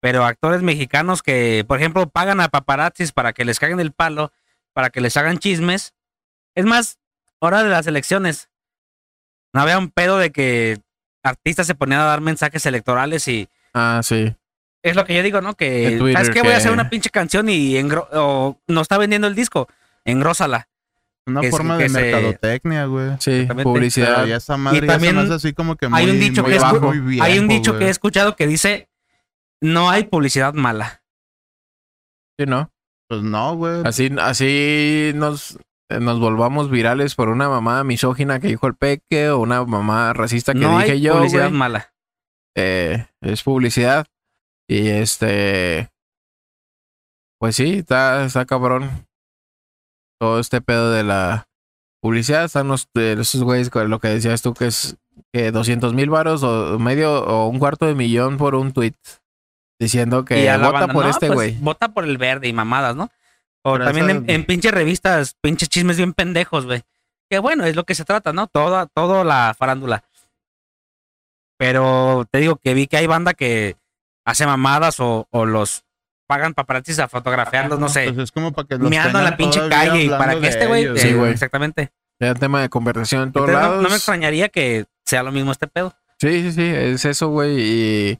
Pero actores mexicanos que, por ejemplo, pagan a paparazzis para que les caguen el palo, para que les hagan chismes. Es más, hora de las elecciones. No había un pedo de que artistas se ponían a dar mensajes electorales y Ah, sí. es lo que yo digo, ¿no? Que, Twitter ¿sabes qué? Voy a que- hacer una pinche canción y engro- o no está vendiendo el disco. Engrósala. Una Que forma que de mercadotecnia, güey. Sí, publicidad. Pero ya esa madre ya se también hace así como que muy, hay un dicho muy que es- bajo, muy Hay un dicho que he escuchado que dice, no hay publicidad mala. Sí, ¿no? Pues no, güey. Así, así nos, eh, nos volvamos virales por una mamá misógina que dijo el peque o una mamá racista que No dije hay yo, publicidad mala. Eh, es publicidad. Y este. Pues sí, está, está cabrón. Todo este pedo de la publicidad. Están los, de esos güeyes con lo que decías tú, que es que 200 mil varos o medio o un cuarto de millón por un tweet. Diciendo que Y a vota banda, por no, este pues, güey. vota por el verde y mamadas, ¿no? O también en, en pinches revistas, pinches chismes bien pendejos, güey. Que bueno, es lo que se trata, ¿no? Toda, todo la farándula. Pero te digo que vi que hay banda que hace mamadas o, o los pagan paparazzis a fotografiarlos, no sé, Pues es como para que los meando en la pinche calle y para que este güey. ellos, Sí, güey. Exactamente. Ya tema de conversación en todos Entonces, no- lados. no me extrañaría que sea lo mismo este pedo. Sí, sí, sí, es eso, güey. Y,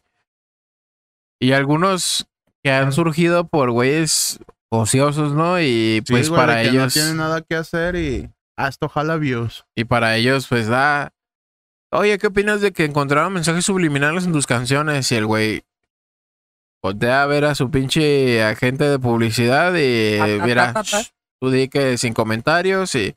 y algunos que han surgido por güeyes ociosos, ¿no? Y Sí, pues güey, para que ellos, No tienen nada que hacer y hasta ojalá views. y para ellos, pues da. Oye, ¿qué opinas de que encontraron mensajes subliminales en tus canciones? Y el güey voltea a ver a su pinche agente de publicidad y Ta, ta, mira, ta, ta, ta. shh, tú di que sin comentarios y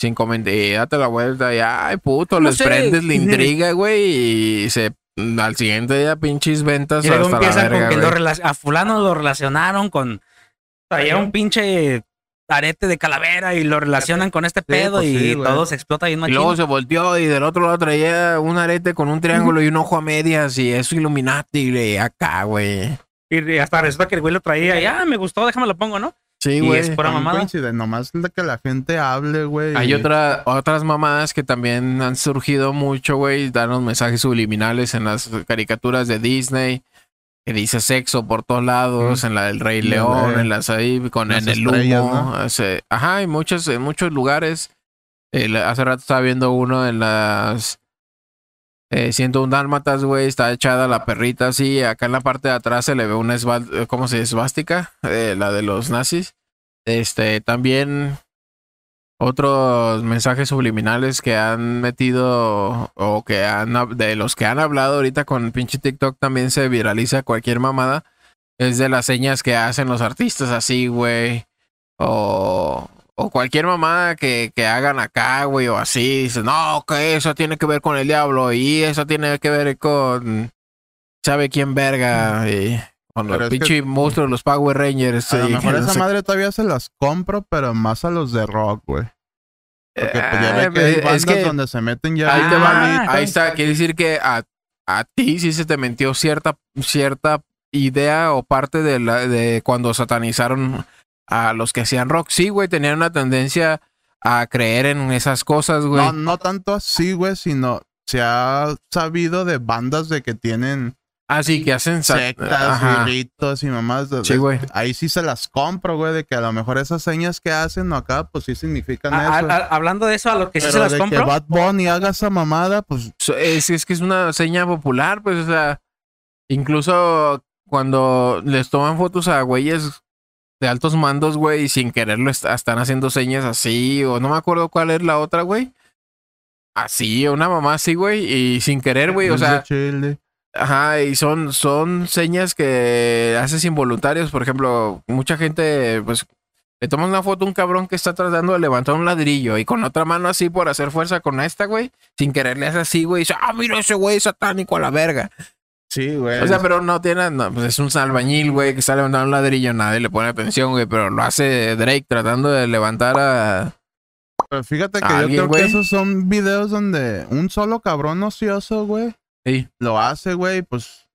sin comentarios, y date la vuelta y ay, puto, No les sé. prendes la intriga, güey, y se al siguiente día pinches ventas Y luego hasta la empiezan verga, con que lo a fulano lo relacionaron con traía un pinche arete de calavera y lo relacionan con este pedo pues y sí, güey. todo se explota Y machín. luego se volteó y del otro lado traía un arete con un triángulo y un ojo a medias y eso Illuminati, güey, acá, güey. Y hasta resulta que el güey lo traía y ah, me gustó, déjame lo pongo, ¿no? Sí, güey. es pura mamada. coincide, nomás de que la gente hable, güey. Hay otra, otras mamadas que también han surgido mucho, güey. Dan los mensajes subliminales en las caricaturas de Disney. Que dice sexo por todos lados, en la del Rey León, en las ahí, con Las en el humo. ¿no? ese- ajá, en muchos, en muchos lugares. Eh, hace rato estaba viendo uno en las eh, 101 dálmatas, güey, está echada la perrita así, acá en la parte de atrás se le ve una eh, ¿cómo se esvástica, Eh, la de los nazis. Este, también otros mensajes subliminales que han metido o que han de los que han hablado ahorita con pinche TikTok también se viraliza cualquier mamada. Es de las señas que hacen los artistas así, güey. O, o cualquier mamada que, que hagan acá, güey, o así. Dicen, no, que eso tiene que ver con el diablo y eso tiene que ver con sabe quién verga. Y con Pero los pinche monstruos, los Power Rangers. A lo mejor esa sé madre todavía se las compro, pero más a los de rock, güey. Porque pues, ya Ah, ve que hay es bandas que- donde se meten ya. Ahí te va, Ah, ahí está. Quiere decir que a, a ti sí se te metió cierta, cierta idea o parte de, la, de cuando satanizaron a los que hacían rock. Sí, güey, tenían una tendencia a creer en esas cosas, güey. No, no tanto así, güey, sino se ha sabido de bandas de que tienen Así que hacen sectas Ajá. y mamás. Sí, güey. Ahí sí se las compro, güey, de que a lo mejor esas señas que hacen acá, pues sí significan A- a- eso. a- hablando de eso, a lo que sí se las de compro. que Bad Bunny haga esa mamada, pues Es, es que es una seña popular, pues, o sea, incluso cuando les toman fotos a güeyes de altos mandos, güey, y sin quererlo est- están haciendo señas así, o no me acuerdo cuál es la otra, güey. Así, una mamá así, güey, y sin querer, güey, o sea, chile. Ajá, y son, son señas que haces involuntarios. Por ejemplo, mucha gente, pues, le tomas una foto a un cabrón que está tratando de levantar un ladrillo y con otra mano así por hacer fuerza con esta, güey, sin querer le así, güey, y dice, ah, mira ese güey satánico a la verga. Sí, güey. O sea, pero no tiene, no, pues es un albañil, güey, que está levantando un ladrillo, nadie le pone atención, güey, pero lo hace Drake tratando de levantar a... Pero fíjate que ¿A yo alguien, creo güey? que esos son videos donde un solo cabrón ocioso, güey, Sí. lo hace, güey, pues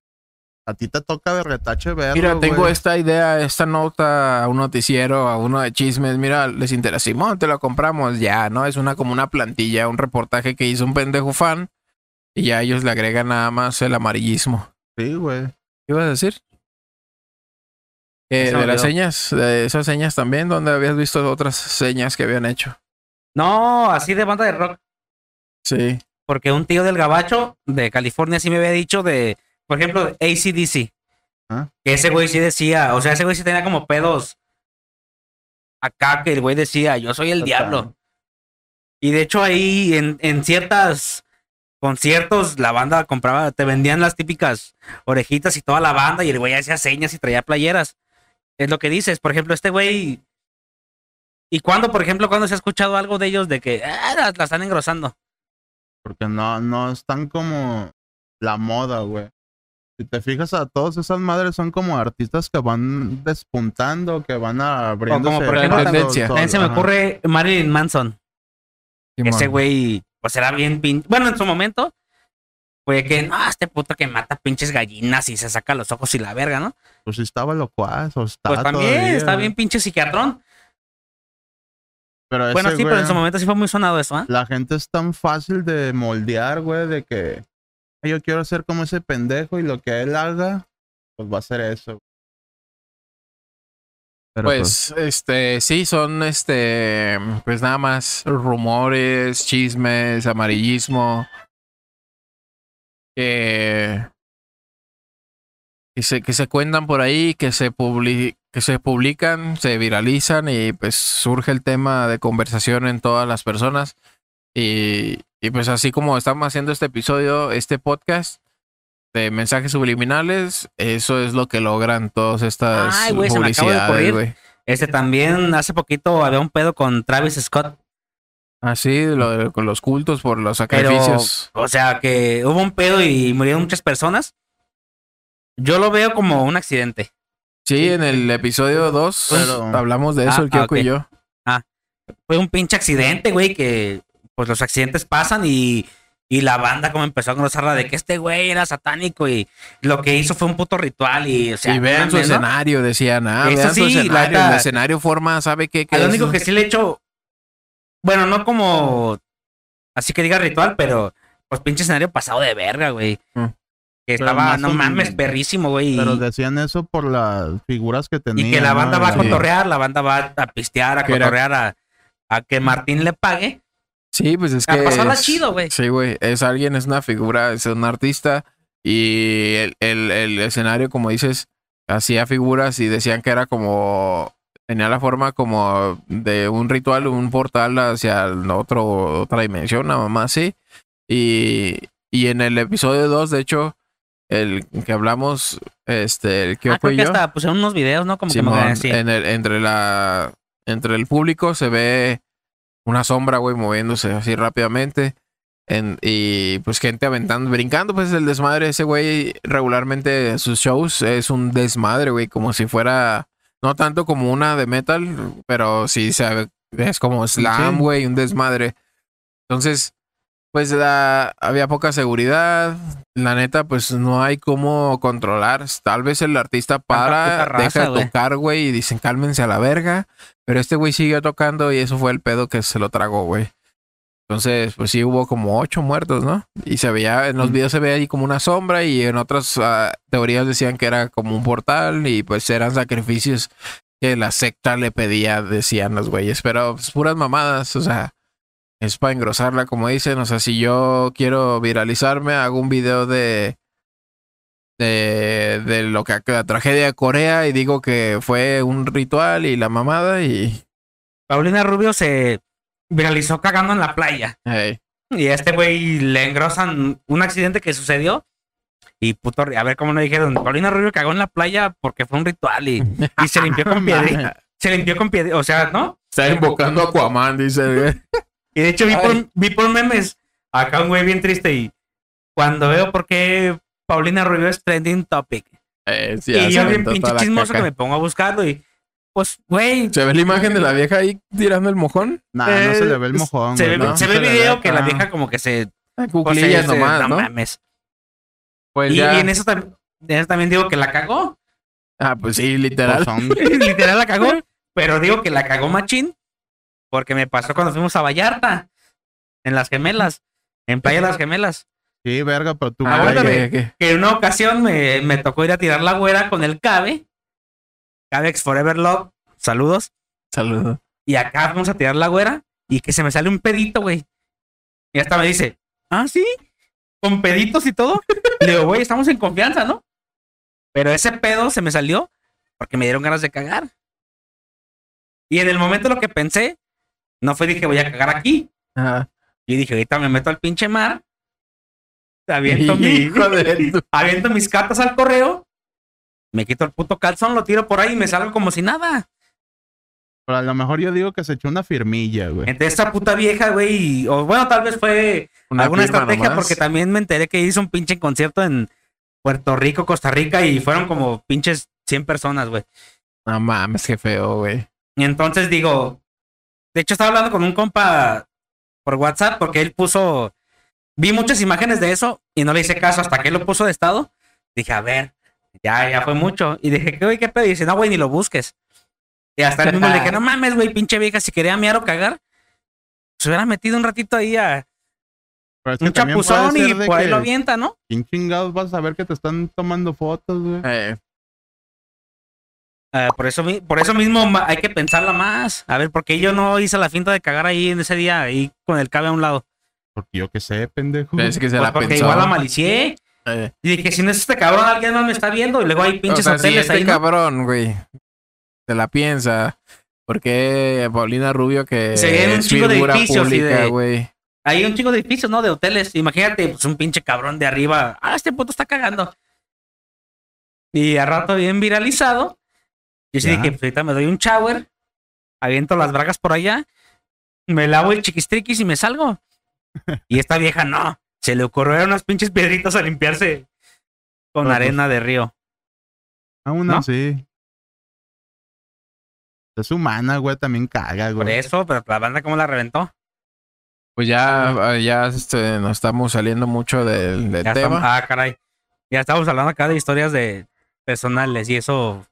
a ti te toca de retache verlo, Mira, tengo güey. esta idea, esta nota a un noticiero, a uno de chismes. Mira, les interesa. Simón, te lo compramos ya, ¿no? Es una como una plantilla, un reportaje que hizo un pendejo fan. Y ya ellos le agregan nada más el amarillismo. Sí, güey. ¿Qué ibas a decir? Eh, de las señas, de esas señas también, donde habías visto otras señas que habían hecho. No, así de banda de rock. Sí. Porque un tío del gabacho de California sí me había dicho de, por ejemplo, ACDC. Ah. Que ese güey sí decía, o sea, ese güey sí tenía como pedos acá que el güey decía, yo soy el Total. diablo. Y de hecho ahí en, en ciertas conciertos la banda compraba, te vendían las típicas orejitas y toda la banda y el güey hacía señas y traía playeras. Es lo que dices, por ejemplo, este güey... ¿Y cuándo, por ejemplo, cuando se ha escuchado algo de ellos de que ah, la, la están engrosando? Porque no, no están como la moda, güey. Si te fijas a todas esas madres son como artistas que van despuntando, que van abriendo. por ejemplo, tendencia. Se me ocurre Marilyn Manson. Ese güey, pues era bien pin... Bueno, en su momento, fue que, no, este puto que mata pinches gallinas y se saca los ojos y la verga, ¿no? Pues estaba locuaz, o está Pues también todavía, está bien pinche psiquiatrón. Pero Bueno, ese sí, pero en su momento sí fue muy sonado eso, ¿ah? La gente es tan fácil de moldear, güey, de que "Ay, yo quiero ser como ese pendejo y lo que él haga, pues va a ser eso. Pero Pues, este, sí, son, este, pues nada más rumores, chismes, amarillismo, que, se, que se cuentan por ahí, que se publi- que se publican, se viralizan y pues surge el tema de conversación en todas las personas. Y, y pues así como estamos haciendo este episodio, este podcast de mensajes subliminales, eso es lo que logran todas estas Ay, publicidades, güey. Este también, hace poquito había un pedo con Travis Scott. Así, lo de- con los cultos por los Pero, sacrificios. o sea, que hubo un pedo y murieron muchas personas. Yo lo veo como un accidente. Sí, en el episodio 2 Pero- hablamos de eso, Ah, el Kyoko ah, y yo. Fue un pinche accidente, güey, que pues los accidentes pasan y, y la banda como empezó a engrosarla de que este güey era satánico y lo que hizo fue un puto ritual y, o sea, y vean su escenario, decían, ah, Eso vean su sí, la escenario. el escenario forma, ¿sabe qué? qué lo es? único que sí le he hecho, bueno, no como así que diga ritual, pero pues pinche escenario pasado de verga, güey. Mm. Que Pero estaba, no mames, perrísimo, güey. Pero decían eso por las figuras que tenían. Y que la banda ¿no? va a Sí. cotorrear, la banda va a pistear, a cotorrear, a, a que Martín le pague. Sí, pues es A que. pasarla es- chido, güey. Sí, güey. Es alguien, es una figura, es un artista. Y el, el, el escenario, como dices, hacía figuras y decían que era como. Tenía la forma como de un ritual, un portal hacia otro, otra dimensión, nada más así. Y, y en el episodio 2, de hecho, el que hablamos, este, el Ah, creo y que yo. hasta pusieron unos videos, ¿no? Como Simón, que me sí. en el, entre la entre el público se ve una sombra, güey, moviéndose así rápidamente. En, y pues gente aventando, brincando, pues el desmadre. Ese güey regularmente en sus shows es un desmadre, güey, como si fuera, no tanto como una de metal, pero sí se, es como slam, Sí. güey, un desmadre. Entonces, pues la, había poca seguridad. La neta, pues no hay cómo controlar. Tal vez el artista para, raza, deja de tocar, güey, y dicen cálmense a la verga. Pero este güey siguió tocando y eso fue el pedo que se lo tragó, güey. Entonces, pues sí hubo como ocho muertos, ¿no? Y se veía, en los videos se veía ahí como una sombra y en otras ah, teorías decían que era como un portal y pues eran sacrificios que la secta le pedía, decían los güeyes. Pero pues, puras mamadas, o sea, es para engrosarla, como dicen. O sea, si yo quiero viralizarme, hago un video de de, de lo que la tragedia de Corea y digo que fue un ritual y la mamada y Paulina Rubio se viralizó cagando en la playa. hey, Y a este güey le engrosan un accidente que sucedió. Y puto, a ver cómo no dijeron, Paulina Rubio cagó en la playa porque fue un ritual y, y se limpió con piedrita. Se limpió con piedrita, o sea, ¿no? está invocando a Aquaman, dice. Y de hecho vi por, vi por memes acá un güey bien triste y cuando veo por qué Paulina Rubio es trending topic. Eh, sí, y yo bien pinche chismoso que me pongo a buscarlo y pues, güey, ¿Se ve la imagen de la vieja ahí tirando el mojón? Nah, no se le ve el eh, mojón, se güey, ve, no. se Sí ve le video que la vieja como que se... Ah, pues, Cuclillas nomás, no ¿no? mames. Pues Y, ya. y en eso, tam- en eso también digo que la cagó. Ah, pues sí, literal. Pues son- Literal la cagó. Pero digo que la cagó machín. Porque me pasó cuando fuimos a Vallarta. En las gemelas. En Playa de las Gemelas. Sí, verga, pero tú, Ah. Que en una ocasión me, me tocó ir a tirar la güera con el Cabe. Cabex Forever Love. Saludos. Saludos. Y acá vamos a tirar la güera. Y que se me sale un pedito, güey. Y hasta me dice, ah, sí. Con peditos y todo. Le digo, güey, estamos en confianza, ¿no? Pero ese pedo se me salió porque me dieron ganas de cagar. Y en el momento lo que pensé, no fue dije, voy a cagar aquí. Ajá. Y dije, ahorita me meto al pinche mar. Aviento, mi, Hijo de tu- aviento mis cartas al correo. Me quito el puto calzón, lo tiro por ahí y me salgo como si nada. pero a lo mejor yo digo que se echó una firmilla, güey. Entre esta puta vieja, güey, y- o bueno, tal vez fue Una alguna estrategia nomás. porque también me enteré que hizo un pinche concierto en Puerto Rico, Costa Rica y fueron como pinches 100 personas, güey. No mames, qué feo, güey. Y entonces digo, de hecho estaba hablando con un compa por WhatsApp porque él puso, vi muchas imágenes de eso y no le hice caso hasta que él lo puso de estado. Dije, a ver, ya, ya fue mucho. Y dije, ¿qué, güey, qué pedo? Y dice, no, güey, ni lo busques. Y hasta el mismo le dije, no mames, güey, pinche vieja, si quería miar o cagar, se hubiera metido un ratito ahí a Pero es que un chapuzón y por ahí que lo avienta, ¿no? ¿Quién chingados vas a saber que te están tomando fotos, güey? Eh, Ah, por, eso, por eso mismo hay que pensarla más. A ver, ¿por qué yo no hice la finta de cagar ahí en ese día, ahí con el cabe a un lado? Porque yo qué sé, pendejo. es que se Pues la porque pensó. igual la malicié. Eh, Y dije, si no es este cabrón, alguien más me está viendo. Y luego hay pinches o sea, si hoteles este ahí. cabrón, güey, se la piensa. Porque Paulina Rubio, que Se ve en un es chingo de figura edificios pública, güey. Hay un chingo de edificios, ¿no? De hoteles. Imagínate, pues un pinche cabrón de arriba. Ah, este puto está cagando. Y a rato bien viralizado. Yo sí Ya. dije, pues ahorita me doy un shower. Aviento las bragas por allá. Me lavo el chiquistriquis y me salgo. Y esta vieja no. Se le ocurrieron unas pinches piedritas a limpiarse con pues, arena de río. Aún ¿No? así. Es humana, güey, también caga, Por güey. eso, pero la banda cómo la reventó. Pues ya, ya este, nos estamos saliendo mucho del, del Ya tema. estamos- ah, caray. Ya estamos hablando acá de historias de personales y eso.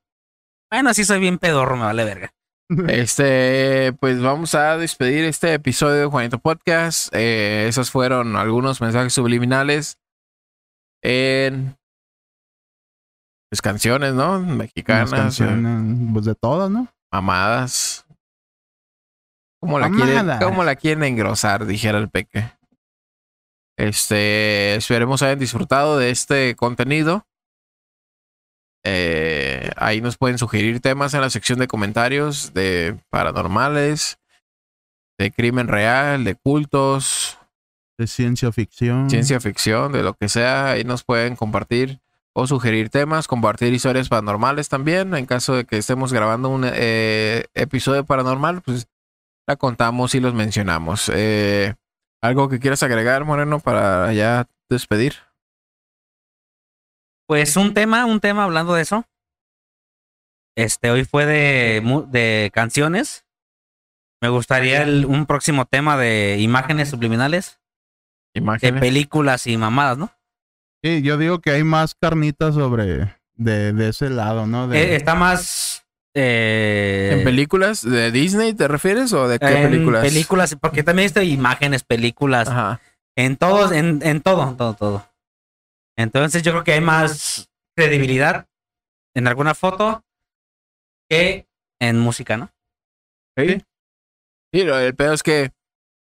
Bueno, sí soy bien pedorro, me vale verga. Este, pues vamos a despedir este episodio de Juanito Podcast. Eh, esos fueron algunos mensajes subliminales en pues, canciones, ¿no? Mexicanas, eh, canciones, pues de todas, ¿no? mamadas. ¿Cómo la, quieren, Mamadas. ¿Cómo la quieren engrosar? Dijera el peque. Este, esperemos hayan disfrutado de este contenido. Eh, ahí nos pueden sugerir temas en la sección de comentarios de paranormales, de crimen real, de cultos, De ciencia ficción. ciencia ficción, de lo que sea. Ahí nos pueden compartir o sugerir temas, compartir historias paranormales también. En caso de que estemos grabando un eh, episodio paranormal, pues la contamos y los mencionamos. Eh, ¿Algo que quieras agregar, Moreno, para ya despedir? Pues un tema, un tema hablando de eso. Este, hoy fue de, mu- de canciones. Me gustaría el- un próximo tema de imágenes subliminales, de Imágenes. películas y mamadas, ¿no? Sí, yo digo que hay más carnitas sobre de, de ese lado, ¿no? De, Eh, está más eh, ¿En películas de Disney te refieres o de qué en películas? películas, porque también visto imágenes, películas, Ajá. en todos, en, en todo, en todo, todo. Entonces yo creo que hay más credibilidad en alguna foto que en música, ¿no? Sí. Sí, lo- el pedo es que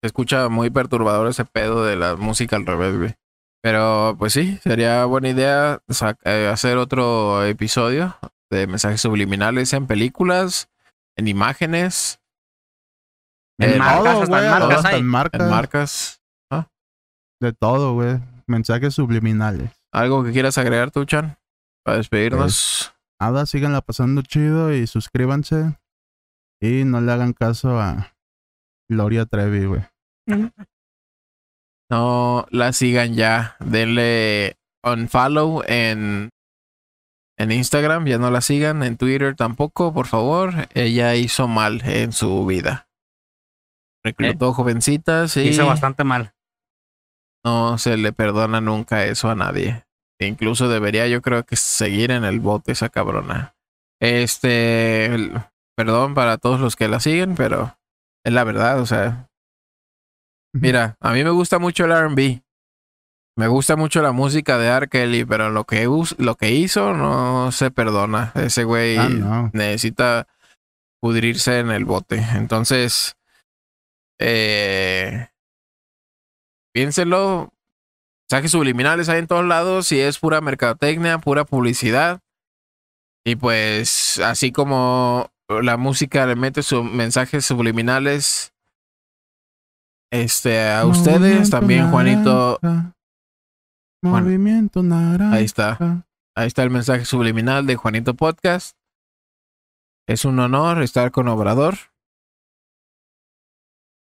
se escucha muy perturbador ese pedo de la música al revés, güey. Pero pues sí, sería buena idea eh, hacer otro episodio de mensajes subliminales en películas, en imágenes, En Eh, marcas, todo, hasta güey, en marcas hasta hay. en marcas. en marcas. De todo, güey. Mensajes subliminales. ¿Algo que quieras agregar tú, Chan? Para despedirnos. Nada, síganla pasando chido y suscríbanse. Y no le hagan caso a Gloria Trevi, güey. No la sigan ya. Denle unfollow en, en Instagram. Ya no la sigan. En Twitter tampoco, por favor. Ella hizo mal en su vida. Reclutó jovencitas y Hizo bastante mal. no se le perdona nunca eso a nadie. Incluso debería, yo creo que seguir en el bote esa cabrona. Este, el- perdón para todos los que la siguen, pero es la verdad, o sea, Mira, a mí me gusta mucho el R&B. Me gusta mucho la música de R. Kelly, pero lo que, lo que hizo no se perdona. Ese güey Ah, no. necesita pudrirse en el bote. Entonces, eh, piénselo. Mensajes subliminales hay en todos lados y es pura mercadotecnia, pura publicidad. Y pues, así como la música le mete sus mensajes subliminales este, a ustedes, Movimiento también Juanito, naranja. Movimiento naranja. ahí está. Ahí está el mensaje subliminal de Juanito Podcast. Es un honor estar con Obrador.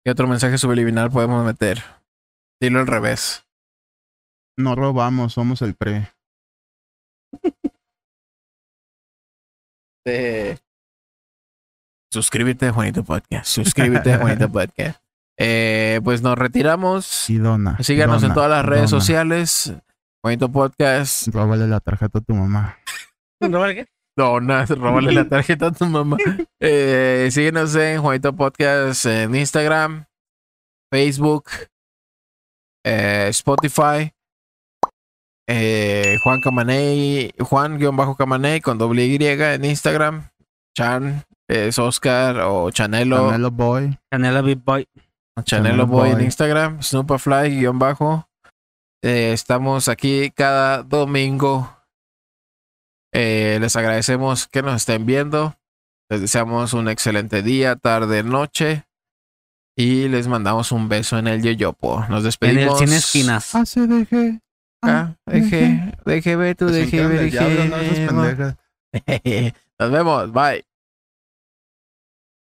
¿Qué otro mensaje subliminal podemos meter? Dilo al revés. No robamos, somos el pre. Suscríbete a Juanito Podcast. Suscríbete a Juanito Podcast. Eh, pues nos retiramos. Y dona. Síganos en todas las redes dona. sociales. Juanito Podcast. Róbale la tarjeta a tu mamá. Dona, róbale la tarjeta a tu mamá. Eh, síguenos en Juanito Podcast en Instagram, Facebook, eh, Spotify, eh, Juan Camaney, Juan-Camaney con doble Y en Instagram, Chan es Oscar o Chanelo, Canelo Boy. Big Boy. Chanelo Chanelo Boy en. Instagram, Snoopafly guion bajo. Eh, estamos aquí cada domingo. Eh, les agradecemos que nos estén viendo. Les deseamos un excelente día, tarde, noche. Y les mandamos un beso en el yoyopo. Nos En el despedimos. Cine Esquinas. ACDG. Ah, deje tu, Se deje encargan ver, del diablo, deje ver. Nos vemos, bye.